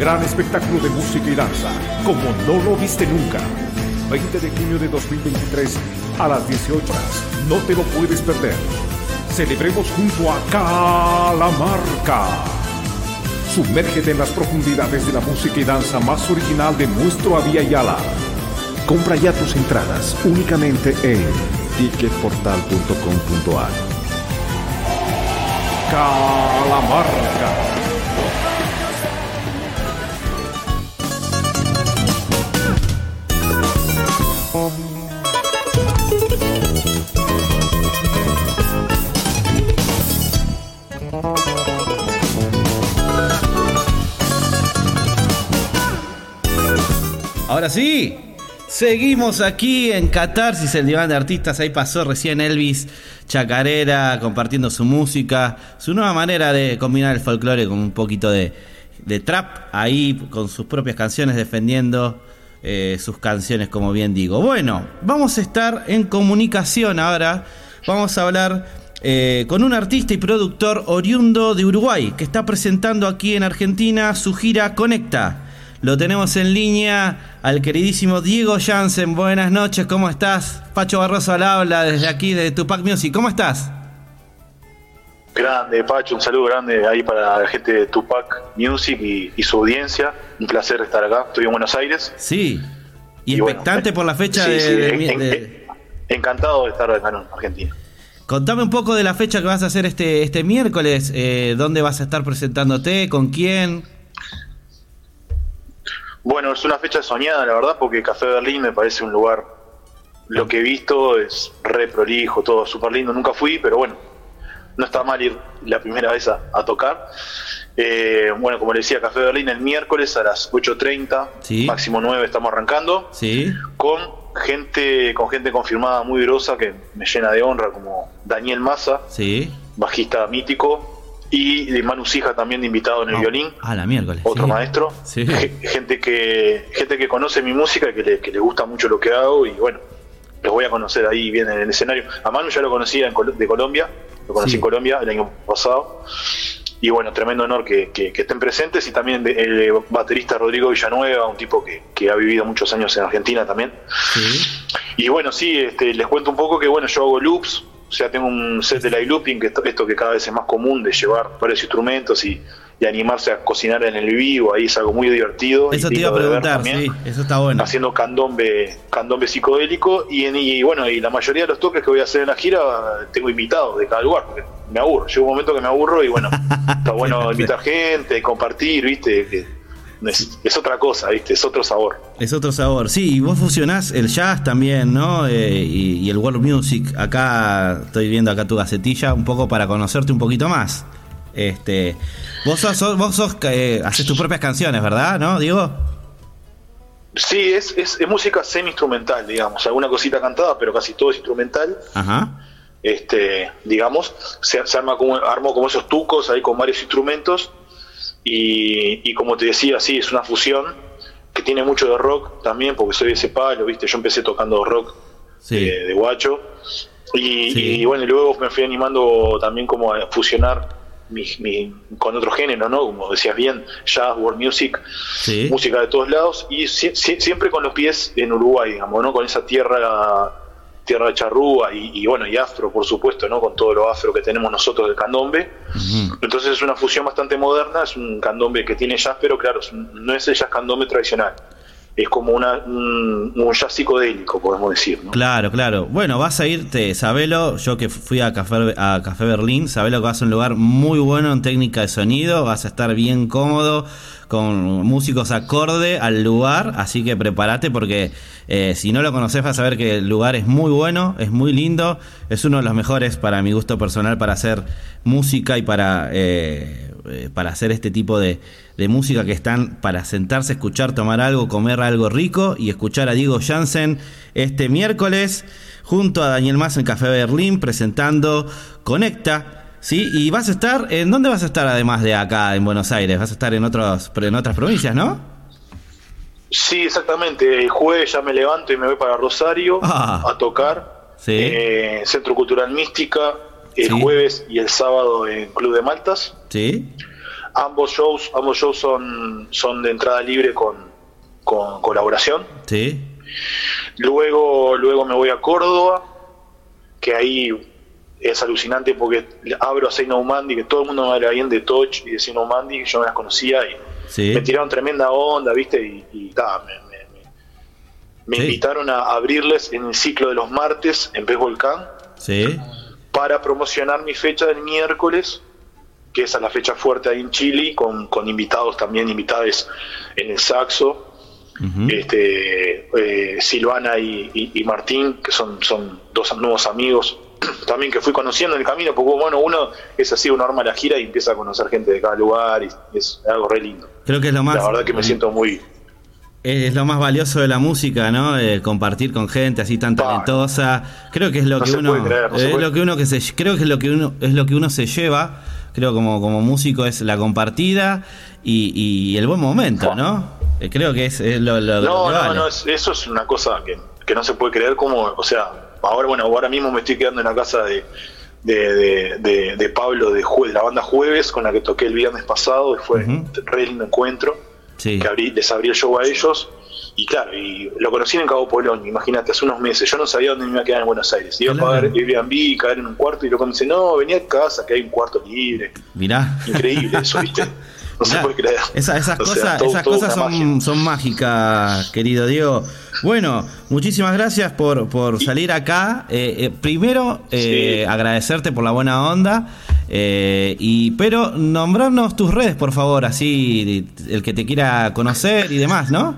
Gran espectáculo de música y danza, como no lo viste nunca. 20 de junio de 2023 a las 18 horas. No te lo puedes perder. Celebremos junto a Calamarca. Sumérgete en las profundidades de la música y danza más original de nuestro Avia Yala. Compra ya tus entradas únicamente en ticketportal.com.ar. Calamarca. Ahora sí, seguimos aquí en Catarsis, el diván de artistas. Ahí pasó recién Elvis Chacarera compartiendo su música, su nueva manera de combinar el folclore con un poquito de, trap, ahí con sus propias canciones defendiendo eh, sus canciones, como bien digo. Bueno, vamos a estar en comunicación ahora. Vamos a hablar eh, con un artista y productor oriundo de Uruguay que está presentando aquí en Argentina su gira Conecta. Lo tenemos en línea al queridísimo Diego Jansen. Buenas noches, ¿cómo estás? Pacho Barroso al habla desde aquí de Tupac Music. ¿Cómo estás? Grande, Pacho, un saludo grande ahí para la gente de Tupac Music y, y su audiencia. Un placer estar acá. Estoy en Buenos Aires. Sí. Y, Y bueno, expectante por la fecha sí, de, sí, de- en- en- de- Encantado de estar acá en Argentina. Contame un poco de la fecha que vas a hacer este, este miércoles. eh, ¿Dónde vas a estar presentándote? ¿Con quién? Bueno, es una fecha soñada, la verdad, porque Café Berlín me parece un lugar, lo que he visto es re prolijo, todo súper lindo. Nunca fui, pero bueno, no está mal ir la primera vez a, a tocar. Eh, bueno, como le decía, Café Berlín el miércoles a las 8.30, Sí. máximo 9 estamos arrancando, Sí. con gente, con gente confirmada muy grosa que me llena de honra, como Daniel Massa, Sí. bajista mítico, y de Manu Sija también de invitado en el Ah, violín Ah, la miércoles. otro sí. maestro, Sí. Gente que gente que conoce mi música y que le, que le gusta mucho lo que hago y bueno, los voy a conocer ahí bien en el escenario. A Manu ya lo conocía Col- de Colombia, lo conocí Sí. en Colombia el año pasado. Y bueno, tremendo honor que, que- que estén presentes y también de- el baterista Rodrigo Villanueva, un tipo que, que ha vivido muchos años en Argentina también. Y bueno, sí, este, les cuento un poco que bueno, yo hago loops, o sea, tengo un set de live looping, que esto, esto que cada vez es más común de llevar varios instrumentos y, y animarse a cocinar en el vivo, ahí es algo muy divertido. y Eso te iba a preguntar, también sí, eso está bueno. haciendo candombe, candombe psicodélico y, en- y bueno, y la mayoría de los toques que voy a hacer en la gira tengo invitados de cada lugar, porque me aburro, llega un momento que me aburro y bueno, está bueno invitar gente, compartir, viste, que es, es otra cosa, viste, es otro sabor. Es otro sabor. Sí, y vos fusionás el jazz también, ¿no? Eh, y, y el world music. Acá estoy viendo acá tu gacetilla un poco para conocerte un poquito más. Este, vos sos, sos- vos sos, eh, haces tus propias canciones, ¿verdad? ¿No, Diego? Sí, es, es, es música semi-instrumental, digamos, alguna cosita cantada, pero casi todo es instrumental. Ajá. este digamos se, se arma como armó como esos tucos ahí con varios instrumentos y, y como te decía sí es una fusión que tiene mucho de rock también porque soy de ese palo viste yo empecé tocando rock Sí. de, de guacho y, Sí. y bueno luego me fui animando también como a fusionar mi, mi- con otro género no como decías bien jazz world music Sí. música de todos lados y sie- sie- siempre con los pies en Uruguay, digamos, ¿no? Con esa tierra tierra de charrúa y, y, bueno, y afro, por supuesto, ¿no? Con todo lo afro que tenemos nosotros del candombe. Entonces es una fusión bastante moderna, es un candombe que tiene jazz, pero claro, no es el jazz candombe tradicional. Es como una, un, un jazz psicodélico, podemos decir, ¿no? Claro, claro. Bueno, vas a irte, sabelo, yo que fui a Café, a Café Berlín, sabelo que vas a un lugar muy bueno en técnica de sonido, vas a estar bien cómodo, con músicos acorde al lugar, así que prepárate porque eh, si no lo conoces vas a ver que el lugar es muy bueno, es muy lindo, es uno de los mejores para mi gusto personal para hacer música y para, eh, eh, para hacer este tipo de, de música que están para sentarse, escuchar, tomar algo, comer algo rico y escuchar a Diego Jansen este miércoles junto a Daniel Más en Café Berlín presentando Conecta. Sí, y vas a estar, ¿en dónde vas a estar además de acá en Buenos Aires? Vas a estar en otros, en otras provincias, ¿no? Sí, exactamente. El jueves ya me levanto y me voy para Rosario Ah. a tocar. Sí. Eh, Centro Cultural Mística, el Sí. jueves y el sábado en Club de Maltas. Sí. Ambos shows, ambos shows son, son de entrada libre con, con colaboración. Sí. Luego, luego me voy a Córdoba, que ahí es alucinante porque abro a Seino Mandi, que todo el mundo me habla bien de Touch y de Seino Mandi, yo no las conocía y Sí. me tiraron tremenda onda, ¿viste? Y, y ta, me, me- me- me Sí. invitaron a abrirles en el ciclo de los martes en Pez Volcán Sí. para promocionar mi fecha del miércoles, que esa es la fecha fuerte ahí en Chile, con, con invitados también, invitados en el saxo, este, eh, Silvana y, y- y Martín, que son, son dos nuevos amigos, también que fui conociendo en el camino, porque bueno, uno es así, uno arma la gira y empieza a conocer gente de cada lugar, y es algo re lindo. Creo que es lo más. La verdad que me siento muy... Es lo más valioso de la música, ¿no? Eh, compartir con gente así tan talentosa. Creo que es lo No que uno creer, no es lo que uno que se creo que es lo que uno es lo que uno se lleva, creo como como músico es la compartida y, y el buen momento, ¿no? Eh, creo que es, es lo, lo- lo No, que no, vale. no, es- eso es una cosa que, que no se puede creer como, o sea, ahora bueno, ahora mismo me estoy quedando en la casa de, de, de- de- de Pablo de, Jue- la banda Jueves, con la que toqué el viernes pasado, y fue Ujú. un re lindo encuentro, Sí. que abrí, les abrí el show a ellos, y claro, y lo conocí en Cabo Polonio, imagínate, hace unos meses, yo no sabía dónde me iba a quedar en Buenos Aires, iba Claro. a pagar Airbnb, caer en un cuarto, y luego me dice, no, vení a casa, que hay un cuarto libre, Mirá. increíble eso, ¿viste? No se puede creer. esa- esas O sea, cosas, todo- esas todo cosas una magia. son, son mágicas, querido Diego. Bueno, muchísimas gracias por, por salir acá. Eh, eh, primero, eh, Sí. agradecerte por la buena onda. eh, y pero nombrarnos tus redes, por favor, así el que te quiera conocer y demás, ¿no?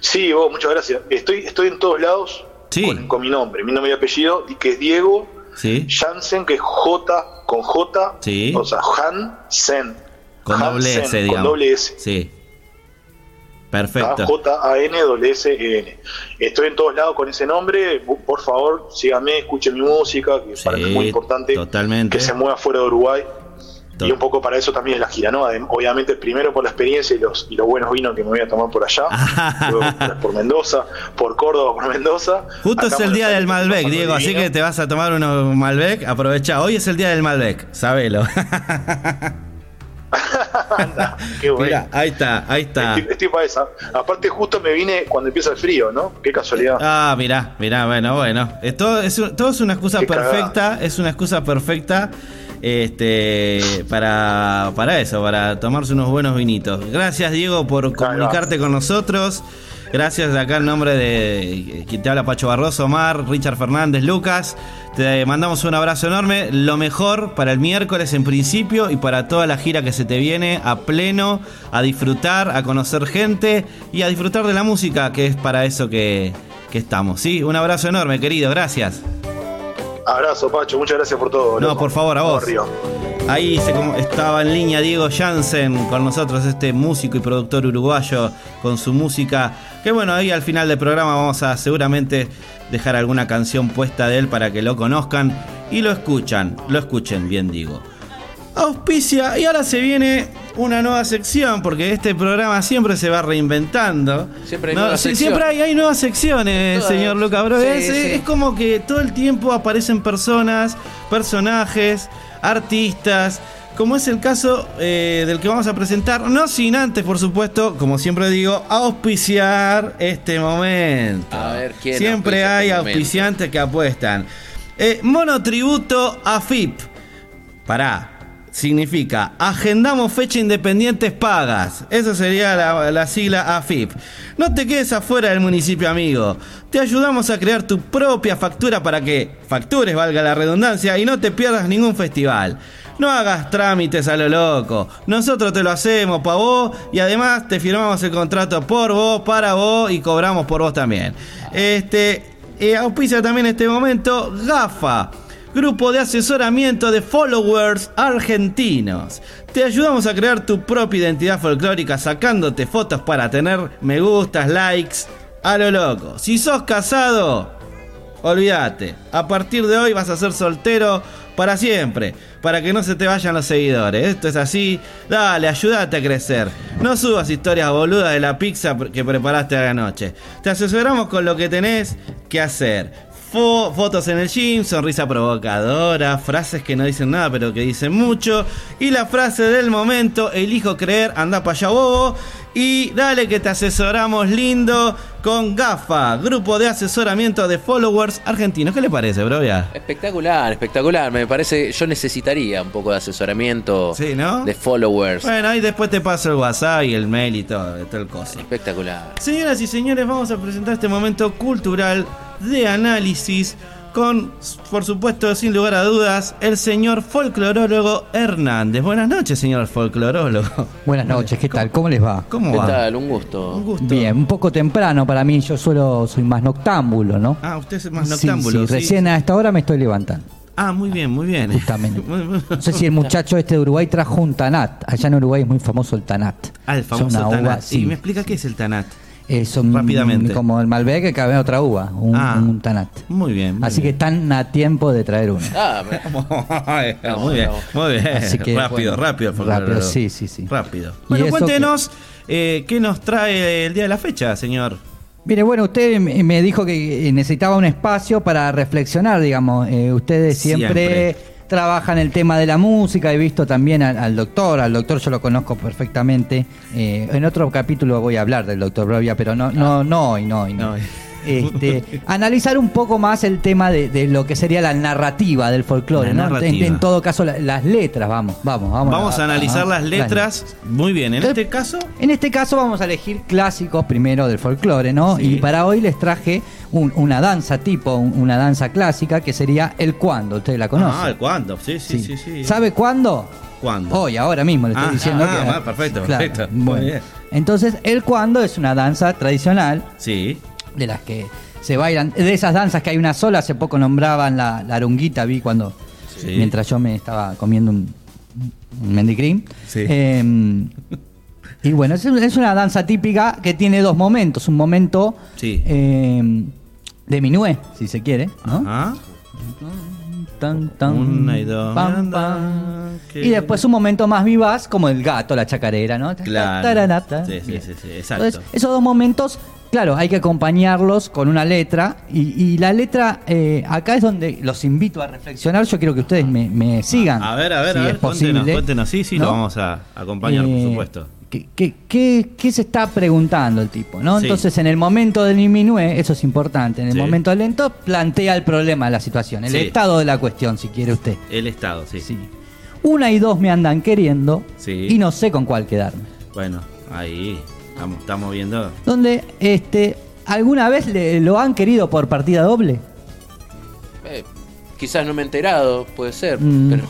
Sí, vos, muchas gracias. Estoy, estoy en todos lados Sí. con, con mi nombre, mi nombre y apellido, y que es Diego Sí. Jansen, que es J con J, Sí. o sea, Hansen. Con doble S, digamos. Con doble S. Sí. Perfecto. J-A-N-S-E-N. Estoy en todos lados con ese nombre. Por favor, síganme, escuchen mi música, que para mí es muy Sí, importante totalmente. que se mueva fuera de Uruguay. Y un poco para eso también es la gira, ¿no? Obviamente, primero por la experiencia y los, y los buenos vinos que me voy a tomar por allá, luego por- Mendoza, por Córdoba, por Mendoza. Justo Acá es el día del Aires, Malbec, Diego, así que te vas a tomar unos Malbec. Aprovecha, hoy es el día del Malbec, sabelo. Qué bueno. Mira, ahí está, ahí está. Estoy, estoy para esa. Aparte, justo me vine cuando empieza el frío, ¿no? Qué casualidad. Ah, mirá, mirá, bueno, bueno. Es todo, es, todo es una excusa Qué perfecta, es una excusa perfecta este para, para eso, para tomarse unos buenos vinitos. Gracias, Diego, por comunicarte con nosotros. Gracias acá en nombre de quien te habla Pacho Barroso, Omar, Richard Fernández, Lucas. Te mandamos un abrazo enorme. Lo mejor para el miércoles en principio y para toda la gira que se te viene a pleno, a disfrutar, a conocer gente y a disfrutar de la música, que es para eso que, que estamos. ¿sí? Un abrazo enorme, querido. Gracias. Abrazo, Pacho. Muchas gracias por todo. No, loco. por favor, a vos. Ahí se estaba en línea Diego Jansen con nosotros, este músico y productor uruguayo con su música. Que bueno, ahí al final del programa vamos a seguramente dejar alguna canción puesta de él para que lo conozcan y lo escuchan, lo escuchen, bien digo. Auspicia y ahora se viene una nueva sección porque este programa siempre se va reinventando. Siempre hay No, nuevas sí, secciones. siempre hay, hay nuevas secciones, Todas. señor Luca Bro. Sí, es, sí. es como que todo el tiempo aparecen personas, personajes, artistas. Como es el caso eh, del que vamos a presentar, no sin antes, por supuesto, como siempre digo, auspiciar este momento. A ver, ¿quién Siempre hay este momento? auspiciantes que apuestan. Eh, monotributo AFIP. Pará. Significa agendamos fecha independientes pagas. Esa sería la, la sigla AFIP. No te quedes afuera del municipio amigo. Te ayudamos a crear tu propia factura para que factures, valga la redundancia, y no te pierdas ningún festival. No hagas trámites a lo loco. Nosotros te lo hacemos para vos y además te firmamos el contrato por vos, para vos y cobramos por vos también. Este, eh, auspicia también en este momento GAFA. Grupo de asesoramiento de followers argentinos. Te ayudamos a crear tu propia identidad folclórica sacándote fotos para tener me gustas, likes, a lo loco. Si sos casado, olvídate. A partir de hoy vas a ser soltero para siempre. Para que no se te vayan los seguidores. Esto es así. Dale, ayúdate a crecer. No subas historias boludas de la pizza que preparaste a la noche. Te asesoramos con lo que tenés que hacer. Fo- fotos en el gym, sonrisa provocadora, frases que no dicen nada pero que dicen mucho. Y la frase del momento, elijo creer, anda pa' allá bobo. Y dale que te asesoramos lindo con GAFA, grupo de asesoramiento de followers argentinos. ¿Qué le parece, brovia? Espectacular, espectacular. Me parece, yo necesitaría un poco de asesoramiento Sí, ¿no? de followers. Bueno, ahí después te paso el WhatsApp y el mail y todo, todo el coso. Espectacular. Señoras y señores, vamos a presentar este momento cultural de análisis con, por supuesto, sin lugar a dudas, el señor folclorólogo Hernández. Buenas noches, señor folclorólogo. Buenas noches, ¿qué tal? ¿Cómo les va? ¿Cómo ¿Qué va? tal? Un gusto. Un gusto. Bien, un poco temprano para mí, yo suelo, soy más noctámbulo, ¿no? Ah, usted es más noctámbulo. sí, sí. recién a esta hora me estoy levantando, Ah, muy bien, muy bien. justamente. No sé si el muchacho este de Uruguay trajo un tanat. Allá en Uruguay es muy famoso el tanat. Ah, el famoso Son una uva, Tanat. sí. ¿Y me explica qué es el Tanat? Eh, son Rápidamente. como el Malbec que cabe otra uva, un, Ah. un tanat. Muy bien. muy Así que están a tiempo de traer uno. Ah, muy bien, muy bien. Así que, rápido, bueno, rápido, rápido, sí, sí, sí. Rápido. Bueno, cuéntenos eh, qué nos trae el día de la fecha, señor. Mire, bueno, usted me me dijo que necesitaba un espacio para reflexionar, digamos. Eh, ustedes siempre, Siempre. Trabajan el tema de la música. He visto también al, doctor, al doctor yo lo conozco perfectamente. Eh, en otro capítulo voy a hablar del doctor Brovia, pero no, no, no hoy, no no. No. Este, analizar un poco más el tema de, de lo que sería la narrativa del folclore, ¿no? En, narrativa. en todo caso, la- las letras, vamos, vamos, vamos. Vamos a analizar las letras. Muy bien, en Entonces, este caso, En este caso vamos a elegir clásicos primero del folclore, ¿no? Sí. Y para hoy les traje un- una danza tipo, un- una danza clásica que sería el cuando. ¿Ustedes la conocen? Ah, el cuándo. Sí, sí, sí, sí. ¿Sabe cuándo? ¿Cuándo? Hoy, ahora mismo le estoy Ah, diciendo ah, que. ah, perfecto, Claro, perfecto. Muy bueno. bien. Entonces, el cuando es una danza tradicional Sí. De las que se bailan, de esas danzas que hay una sola, hace poco nombraban la, la arunguita, vi cuando, Sí. mientras yo me estaba comiendo un, un mendicrín. Sí. Eh, y bueno, es, es una danza típica que tiene dos momentos, un momento Sí. eh, de minué, si se quiere, ¿no? Ajá. Tan, tan, Una y dos, pam, anda, pam. que- Y después un momento más vivaz, como el gato, la chacarera, ¿no? Claro. Sí, sí, Bien. sí, sí, exacto. Entonces, esos dos momentos, claro, hay que acompañarlos con una letra. Y, y la letra, eh, acá es donde los invito a reflexionar. Yo quiero que ustedes me, me sigan. A ver, a ver, si a ver, es posible. cuéntenos, cuéntenos. Sí, sí, lo vamos a acompañar, Eh, por supuesto. ¿Qué, qué, qué- qué se está preguntando el tipo? ¿no? Sí. Entonces, en el momento del minué, eso es importante, en el Sí. momento lento, plantea el problema de la situación, el Sí. estado de la cuestión, si quiere usted. El Estado, sí. Sí. Una y dos me andan queriendo Sí. y no sé con cuál quedarme. Bueno, ahí estamos, estamos viendo. Donde, este, ¿alguna vez le- lo han querido por partida doble? Eh, quizás no me he enterado, puede ser, Mm. pero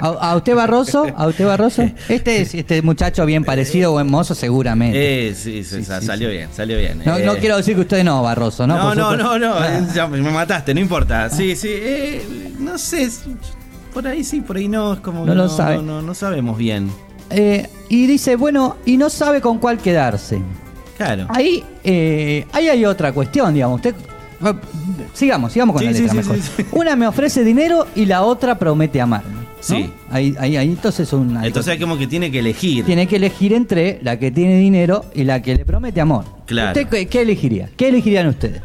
¿A, a usted Barroso? ¿A usted Barroso? Este es este muchacho bien parecido, buen mozo, seguramente. Eh, sí, sí, Sí, sa- sí, salió sí. bien, salió bien. No, Eh, no quiero decir que usted no, Barroso, ¿no? No, no, no, no, Ah. eh, ya me mataste, no importa. Sí, sí, eh, no sé, por ahí sí, por ahí no, es como No lo sabe. No, no, no sabemos bien. Y dice, bueno, y no sabe con cuál quedarse. Claro. Ahí, ahí hay otra cuestión, digamos. Usted, sigamos, sigamos con Sí, la sí, letra sí, mejor. sí, sí. Una me ofrece dinero y la otra promete amarme. ¿No? Sí. Ahí, ahí, ahí, entonces una. Entonces hay como que tiene que elegir. tiene que elegir entre la que tiene dinero y la que le promete amor. Claro. ¿Usted qué, qué elegiría? ¿Qué elegirían ustedes?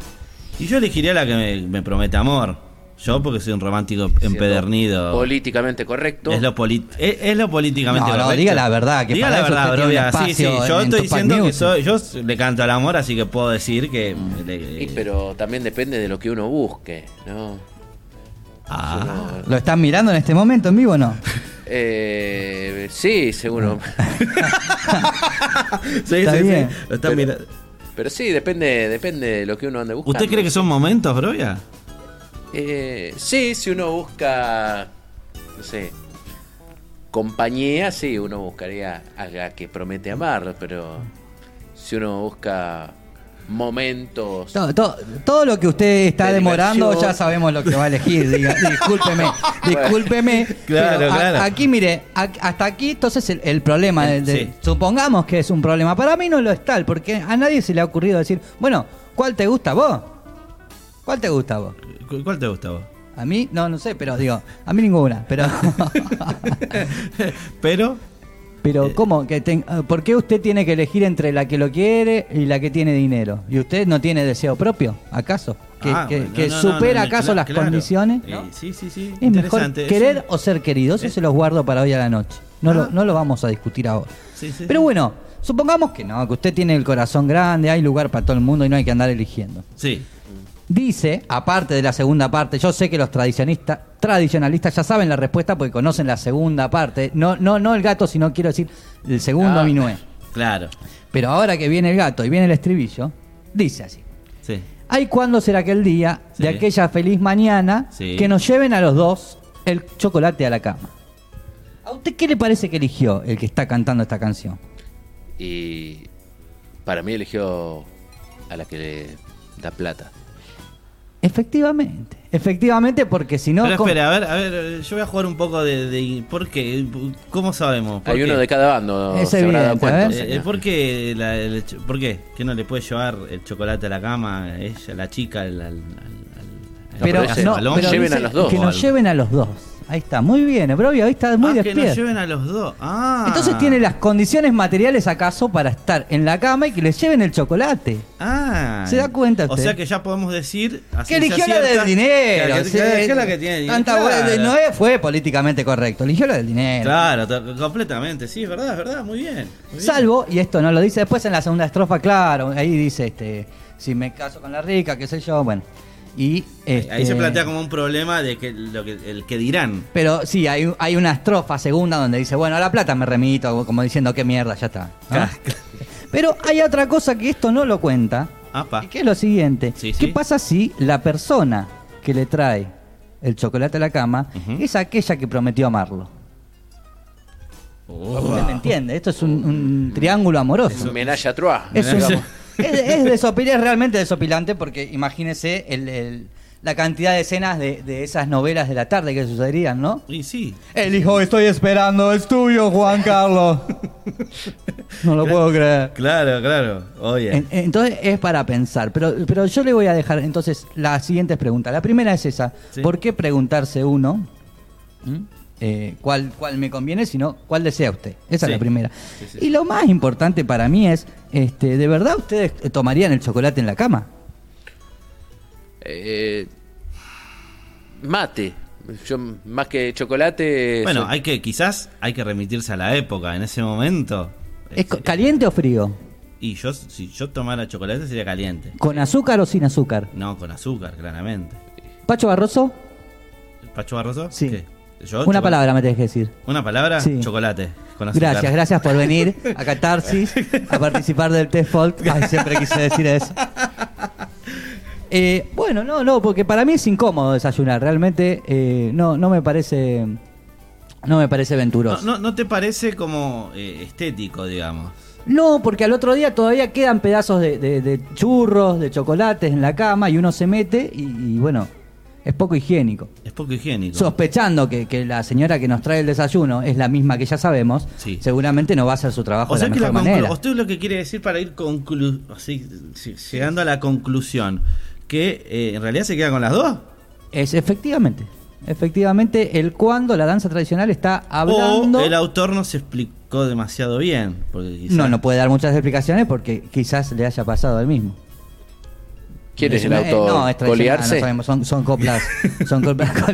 Y yo elegiría la que me, me promete amor. Yo porque soy un romántico empedernido. políticamente correcto. Es lo, es, es lo políticamente No, no, correcto. diga la verdad, que diga para la eso verdad, usted tiene un Brovia. Sí, sí, yo en estoy diciendo que soy, yo le canto al amor, así que puedo decir que... le- Y, pero también depende de lo que uno busque, ¿no? Ah. ¿Lo están mirando en este momento en vivo o no? Eh, sí, seguro. Sí, Está sí, sí. bien. Lo están Pero- mirando. Pero sí, depende, depende de lo que uno ande buscando. ¿Usted cree que son momentos, Brovia? Eh, sí, si uno busca, no sé, compañía, sí, uno buscaría a la que promete amarlo, pero si uno busca momentos... Todo, todo- todo lo que usted está De demorando ya sabemos lo que va a elegir. diga- discúlpeme, discúlpeme. Claro, pero a- claro. aquí, mire, a- hasta aquí entonces el, el problema, de, de- Sí. supongamos que es un problema. Para mí no lo es tal, porque a nadie se le ha ocurrido decir, bueno, ¿cuál te gusta vos? ¿Cuál te gusta vos? ¿Cu- ¿Cuál te gusta vos? A mí, no, no sé, pero digo, a mí ninguna, pero... Pero... Pero, ¿cómo? Que ten- ¿Por qué usted tiene que elegir entre la que lo quiere y la que tiene dinero? ¿Y usted no tiene deseo propio, acaso? ¿Que, Ah, que- bueno, que no, supera no, no, acaso las claro. condiciones? Eh, sí, sí, sí. Es mejor querer o ser querido. Eso Eh. se los guardo para hoy a la noche. No, lo, Ah. no lo vamos a discutir ahora. Sí, sí, Pero bueno, supongamos que no, que usted tiene el corazón grande, hay lugar para todo el mundo y no hay que andar eligiendo. Sí. Dice, aparte de la segunda parte, yo sé que los tradicionistas, tradicionalistas ya saben la respuesta porque conocen la segunda parte. No, no, no el gato, sino quiero decir el segundo Ah. minué. Claro. Pero ahora que viene el gato y viene el estribillo, dice así. Sí. Ay, ¿cuándo será aquel día de aquella feliz mañana Sí. que nos lleven a los dos el chocolate a la cama? ¿A usted qué le parece que eligió el que está cantando esta canción? Y para mí eligió a la que le da plata. Efectivamente, efectivamente, porque si no... Pero ¿cómo- espera, a ver, a ver, yo voy a jugar un poco de... de- ¿Por qué? ¿Cómo sabemos? ¿Por Hay qué? uno de cada bando. Es se habrá dado evidente, a cuenta, ver. Eh, señor. ¿Por qué, la- el ch- ¿Por qué? ¿Que no le puede llevar el chocolate a la cama? Ella, la chica, al, al- al- al- pero no, lleven dice a los dos. Que nos lleven a los dos. Ahí está, muy bien, Brovia, hoy está muy Ah, que despierto. nos lleven a los dos. Ah. Entonces tiene las condiciones materiales acaso para estar en la cama y que les lleven el chocolate. Ah. ¿Se da cuenta O usted? sea que ya podemos decir. a Que eligió la del dinero. Que, que- que eligió la que tiene dinero. Claro. no fue políticamente correcto, eligió la del dinero. Claro, completamente. Sí, es verdad, es verdad. Muy bien. muy bien. Salvo, y esto no lo dice después en la segunda estrofa, claro, ahí dice, este, si me caso con la rica, qué sé yo, bueno. Y Ahí se este, plantea como un problema de que lo que el que dirán. Pero sí, hay, hay una estrofa segunda donde dice, bueno, a la plata me remito, como diciendo, qué mierda, ya está. Pero hay otra cosa que esto no lo cuenta, Apa. y que es lo siguiente. Sí, ¿Qué sí. pasa si la persona que le trae el chocolate a la cama es aquella que prometió amarlo? ¿Usted me entiende? Esto es un, un triángulo amoroso. Menage a trois. Es, un- es, es desopil- es realmente desopilante porque imagínese el- el- la cantidad de escenas de, de esas novelas de la tarde que sucederían, ¿no? Y sí. El hijo estoy esperando es tuyo, Juan Carlos. No lo puedo creer. Claro, claro. Oye. En- entonces es para pensar, pero, pero yo le voy a dejar entonces las siguientes preguntas. La primera es esa, Sí. ¿por qué preguntarse uno ¿m? eh, cuál, cuál me conviene, sino cuál desea usted? Esa Sí. es la primera. Sí, Y lo más importante para mí es, este, ¿de verdad ustedes tomarían el chocolate en la cama? Eh, mate. Yo más que chocolate. Bueno, soy- hay que, quizás hay que remitirse a la época. En ese momento. ¿Es caliente o frío? Y yo, si yo tomara chocolate sería caliente. ¿Con azúcar o sin azúcar? No, con azúcar, claramente. Pacho Barroso, ¿Pacho Barroso? Sí. ¿Qué? ¿Yo? una Chocolate. palabra me tenés que decir. ¿Una palabra? Sí. Chocolate. Con azúcar. Gracias, gracias por venir a Catarsis a participar del test Folk. Ay, siempre quise decir eso. Eh, bueno, no, no, porque para mí es incómodo desayunar. Realmente eh, no, no me parece, no me parece No, venturoso. no, ¿no te parece como eh, estético, digamos? No, porque al otro día todavía quedan pedazos de, de- de churros, de chocolates en la cama y uno se mete y, y, bueno, es poco higiénico. Es poco higiénico. Sospechando que, que la señora que nos trae el desayuno es la misma que ya sabemos, Sí. seguramente no va a hacer su trabajo O de la que mejor manera. usted lo que quiere decir para ir conclu así, sí, llegando a la conclusión, que eh, en realidad se queda con las dos. Es efectivamente. Efectivamente, el cuando la danza tradicional está hablando. O el autor no se explicó demasiado bien. Porque quizás- No, no puede dar muchas explicaciones porque quizás le haya pasado al mismo. ¿Quién es el Eh, autor? no, es ¿Goliarse? no sabemos, son, son coplas. son coplas.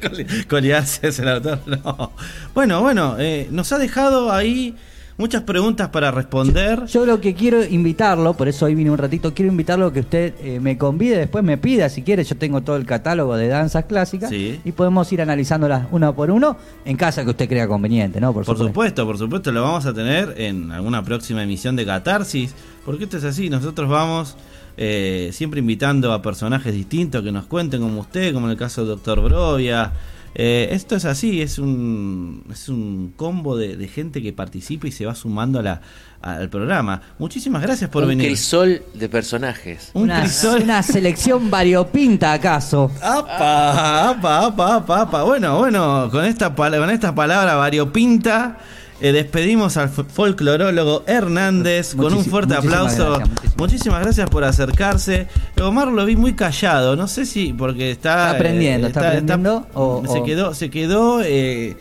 Coli- Coliarse es el autor. No. Bueno, bueno, eh, nos ha dejado ahí muchas preguntas para responder. Yo lo que quiero invitarlo, por eso hoy vine un ratito, quiero invitarlo a que usted eh, me convide, después me pida si quiere, yo tengo todo el catálogo de danzas clásicas Sí. y podemos ir analizándolas uno por uno en casa que usted crea conveniente, ¿no? Por supuesto, por supuesto, lo vamos a tener en alguna próxima emisión de Catarsis, porque esto es así, nosotros vamos eh, siempre invitando a personajes distintos que nos cuenten como usted, como en el caso del doctor Brovia. Eh, esto es así, es un, es un combo de, de gente que participa y se va sumando a la, al programa. Muchísimas gracias por un venir. crisol de personajes. Un Una, crisol. una selección variopinta acaso. Apa, apa, apa, apa, apa. Bueno, bueno, con esta, con esta palabra variopinta eh, despedimos al fo- folclorólogo Hernández con un fuerte muchísimas aplauso. gracias, muchísimas muchísimas gracias por acercarse. Omar lo vi muy callado, no sé si porque está, Está aprendiendo, está aprendiendo, o- se o- quedó, se quedó eh,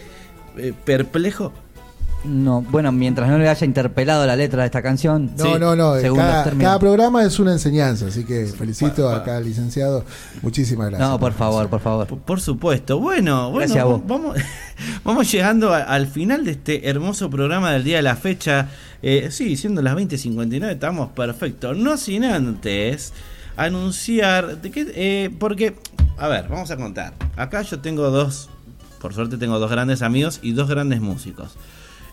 eh, perplejo. No, bueno, mientras no le haya interpelado la letra de esta canción. No, Sí, no, no. según Cada, programa es una enseñanza, así que felicito acá al licenciado. Muchísimas gracias. No, por favor, por favor. Por, por supuesto. Bueno, bueno, Gracias a vos. vamos, vamos llegando a- al final de este hermoso programa del día de la fecha. Eh, sí, siendo las 20.59, estamos perfectos. No sin antes anunciar de que, eh, porque, a ver, vamos a contar. Acá yo tengo dos, por suerte tengo dos grandes amigos y dos grandes músicos.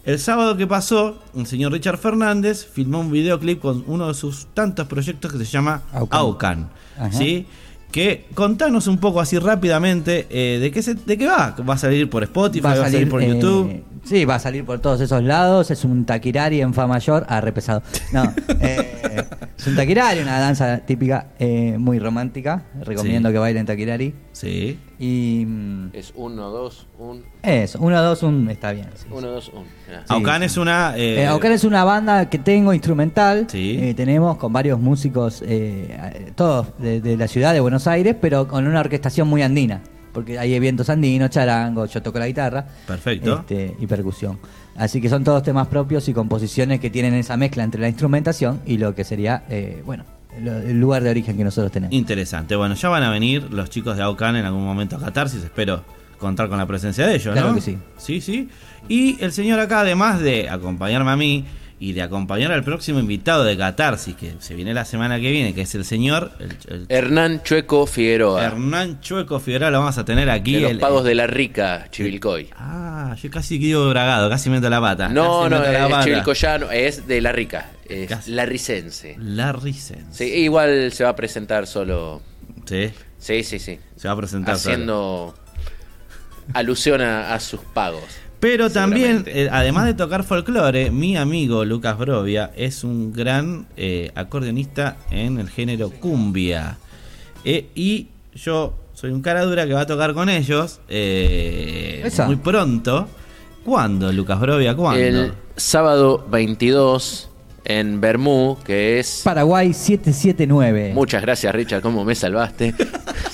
El sábado que pasó, el señor Richard Fernández filmó un videoclip con uno de sus tantos proyectos que se llama Aucan. ¿sí? Que contanos un poco así rápidamente eh, de qué se, de qué va. Va a salir por Spotify, va a salir, por eh, YouTube. Sí, va a salir por todos esos lados. Es un taquirari en fa mayor. Ah, repesado. No, eh, es un taquirari, una danza típica eh, muy romántica. Recomiendo Sí. que bailen taquirari. Sí. Y. mm, Es uno, dos, un. Eso, uno, dos, un. Está bien. sí. Uno, dos, un. Ya. Aucan es una. eh, Eh, Aucan es una banda que tengo instrumental. Sí. Eh, tenemos con varios músicos, eh, todos de, de la ciudad de Buenos Aires, pero con una orquestación muy andina. Porque hay eventos andinos, charango, yo toco la guitarra. Perfecto. este, y percusión. Así que son todos temas propios y composiciones que tienen esa mezcla entre la instrumentación y lo que sería, eh, bueno, el lugar de origen que nosotros tenemos. Interesante. Bueno, ya van a venir los chicos de Aucan en algún momento a Catarsis. Espero contar con la presencia de ellos, Claro ¿no? que sí. Sí, sí. Y el señor acá, además de acompañarme a mí y de acompañar al próximo invitado de Catarsis, que se viene la semana que viene, que es el señor el- el Hernán Chueco Figueroa. Hernán Chueco Figueroa, lo vamos a tener aquí. de los el- pagos de la rica, Chivilcoy. Ah, yo casi digo bragado, casi meto la pata. No, no, es pata. Chivilcoyano, es de la rica, es Casi. larricense. Larry Sense. Sí, igual se va a presentar solo. Sí, Sí, sí, sí. se va a presentar solo. Haciendo alusión a, a sus pagos. Pero también, eh, además de tocar folclore, mi amigo Lucas Brovia es un gran eh, acordeonista en el género cumbia. Eh, y yo soy un cara dura que va a tocar con ellos eh, muy pronto. ¿Cuándo, Lucas Brovia? ¿Cuándo? El sábado 22 en Bermú, que es... Paraguay 779. Muchas gracias, Richard, cómo me salvaste.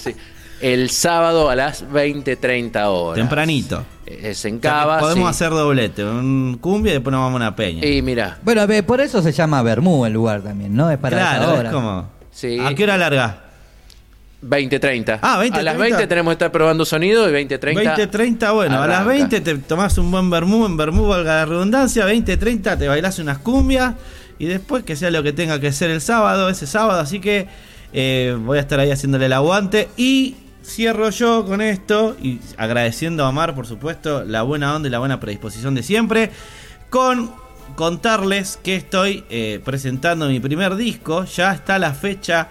Sí. El sábado a las 20.30 horas. Tempranito. Es en O sea, que Cava. podemos sí. hacer doblete, un cumbia y después nos vamos a una peña. Y mira, Bueno, ve, por eso se llama Bermú el lugar también, ¿no? Es para esa claro, hora. es como. Sí. ¿A qué hora larga? 20.30. Ah, 20:30. A las 20 tenemos que estar probando sonido y 20.30. 20.30, bueno, a las arranca. 20 te tomás un buen vermú, en vermú valga la redundancia, 20.30 te bailás unas cumbias y después que sea lo que tenga que ser el sábado, ese sábado, así que eh, voy a estar ahí haciéndole el aguante y cierro yo con esto y agradeciendo a Mar, por supuesto, la buena onda y la buena predisposición de siempre, con contarles que estoy eh, presentando mi primer disco, ya está la fecha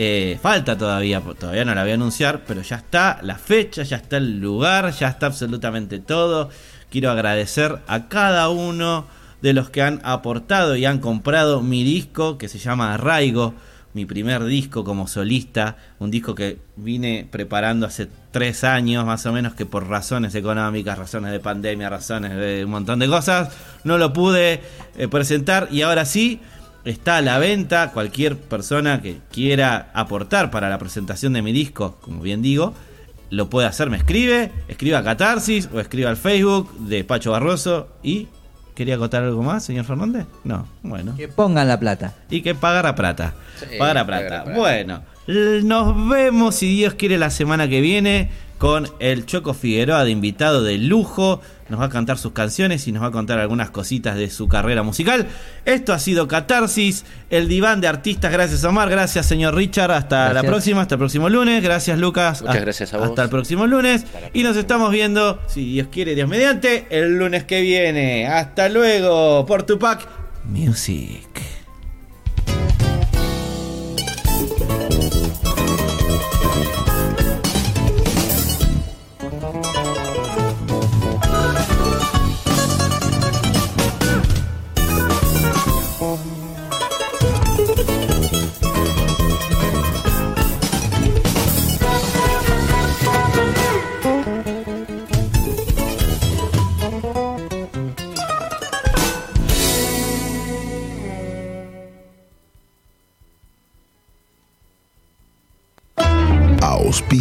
eh, falta todavía, todavía no la voy a anunciar, pero ya está la fecha, ya está el lugar, ya está absolutamente todo. Quiero agradecer a cada uno de los que han aportado y han comprado mi disco que se llama Arraigo, mi primer disco como solista, un disco que vine preparando hace tres años más o menos que por razones económicas, razones de pandemia, razones de un montón de cosas, no lo pude eh, presentar y ahora sí está a la venta. Cualquier persona que quiera aportar para la presentación de mi disco, como bien digo, lo puede hacer. Me escribe, escriba a Catarsis o escriba al Facebook de Pacho Barroso. ¿Y quería acotar algo más, señor Fernández? No, bueno. Que pongan la plata. Y que pagar a plata. Sí, pagar a pagar plata. plata. Bueno, nos vemos, si Dios quiere, la semana que viene con el Choco Figueroa de invitado de lujo. Nos va a cantar sus canciones y nos va a contar algunas cositas de su carrera musical. Esto ha sido Catarsis, el diván de artistas. Gracias, Omar. Gracias, señor Richard. Hasta la próxima, hasta el próximo lunes. Gracias, Lucas. Muchas gracias a vos. Hasta el próximo lunes. Y nos estamos viendo, si Dios quiere, Dios mediante, el lunes que viene. Hasta luego por Tupac Music.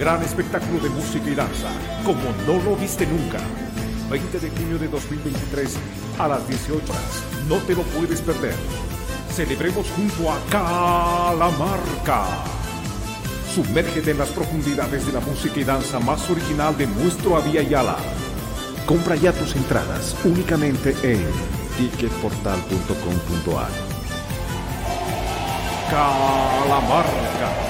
Gran espectáculo de música y danza, como no lo viste nunca. 20 de junio de 2023 a las 18 horas. No te lo puedes perder. Celebremos junto a Calamarca. Sumérgete en las profundidades de la música y danza más original de nuestro Avia Yala. Compra ya tus entradas únicamente en ticketportal.com.ar. Calamarca.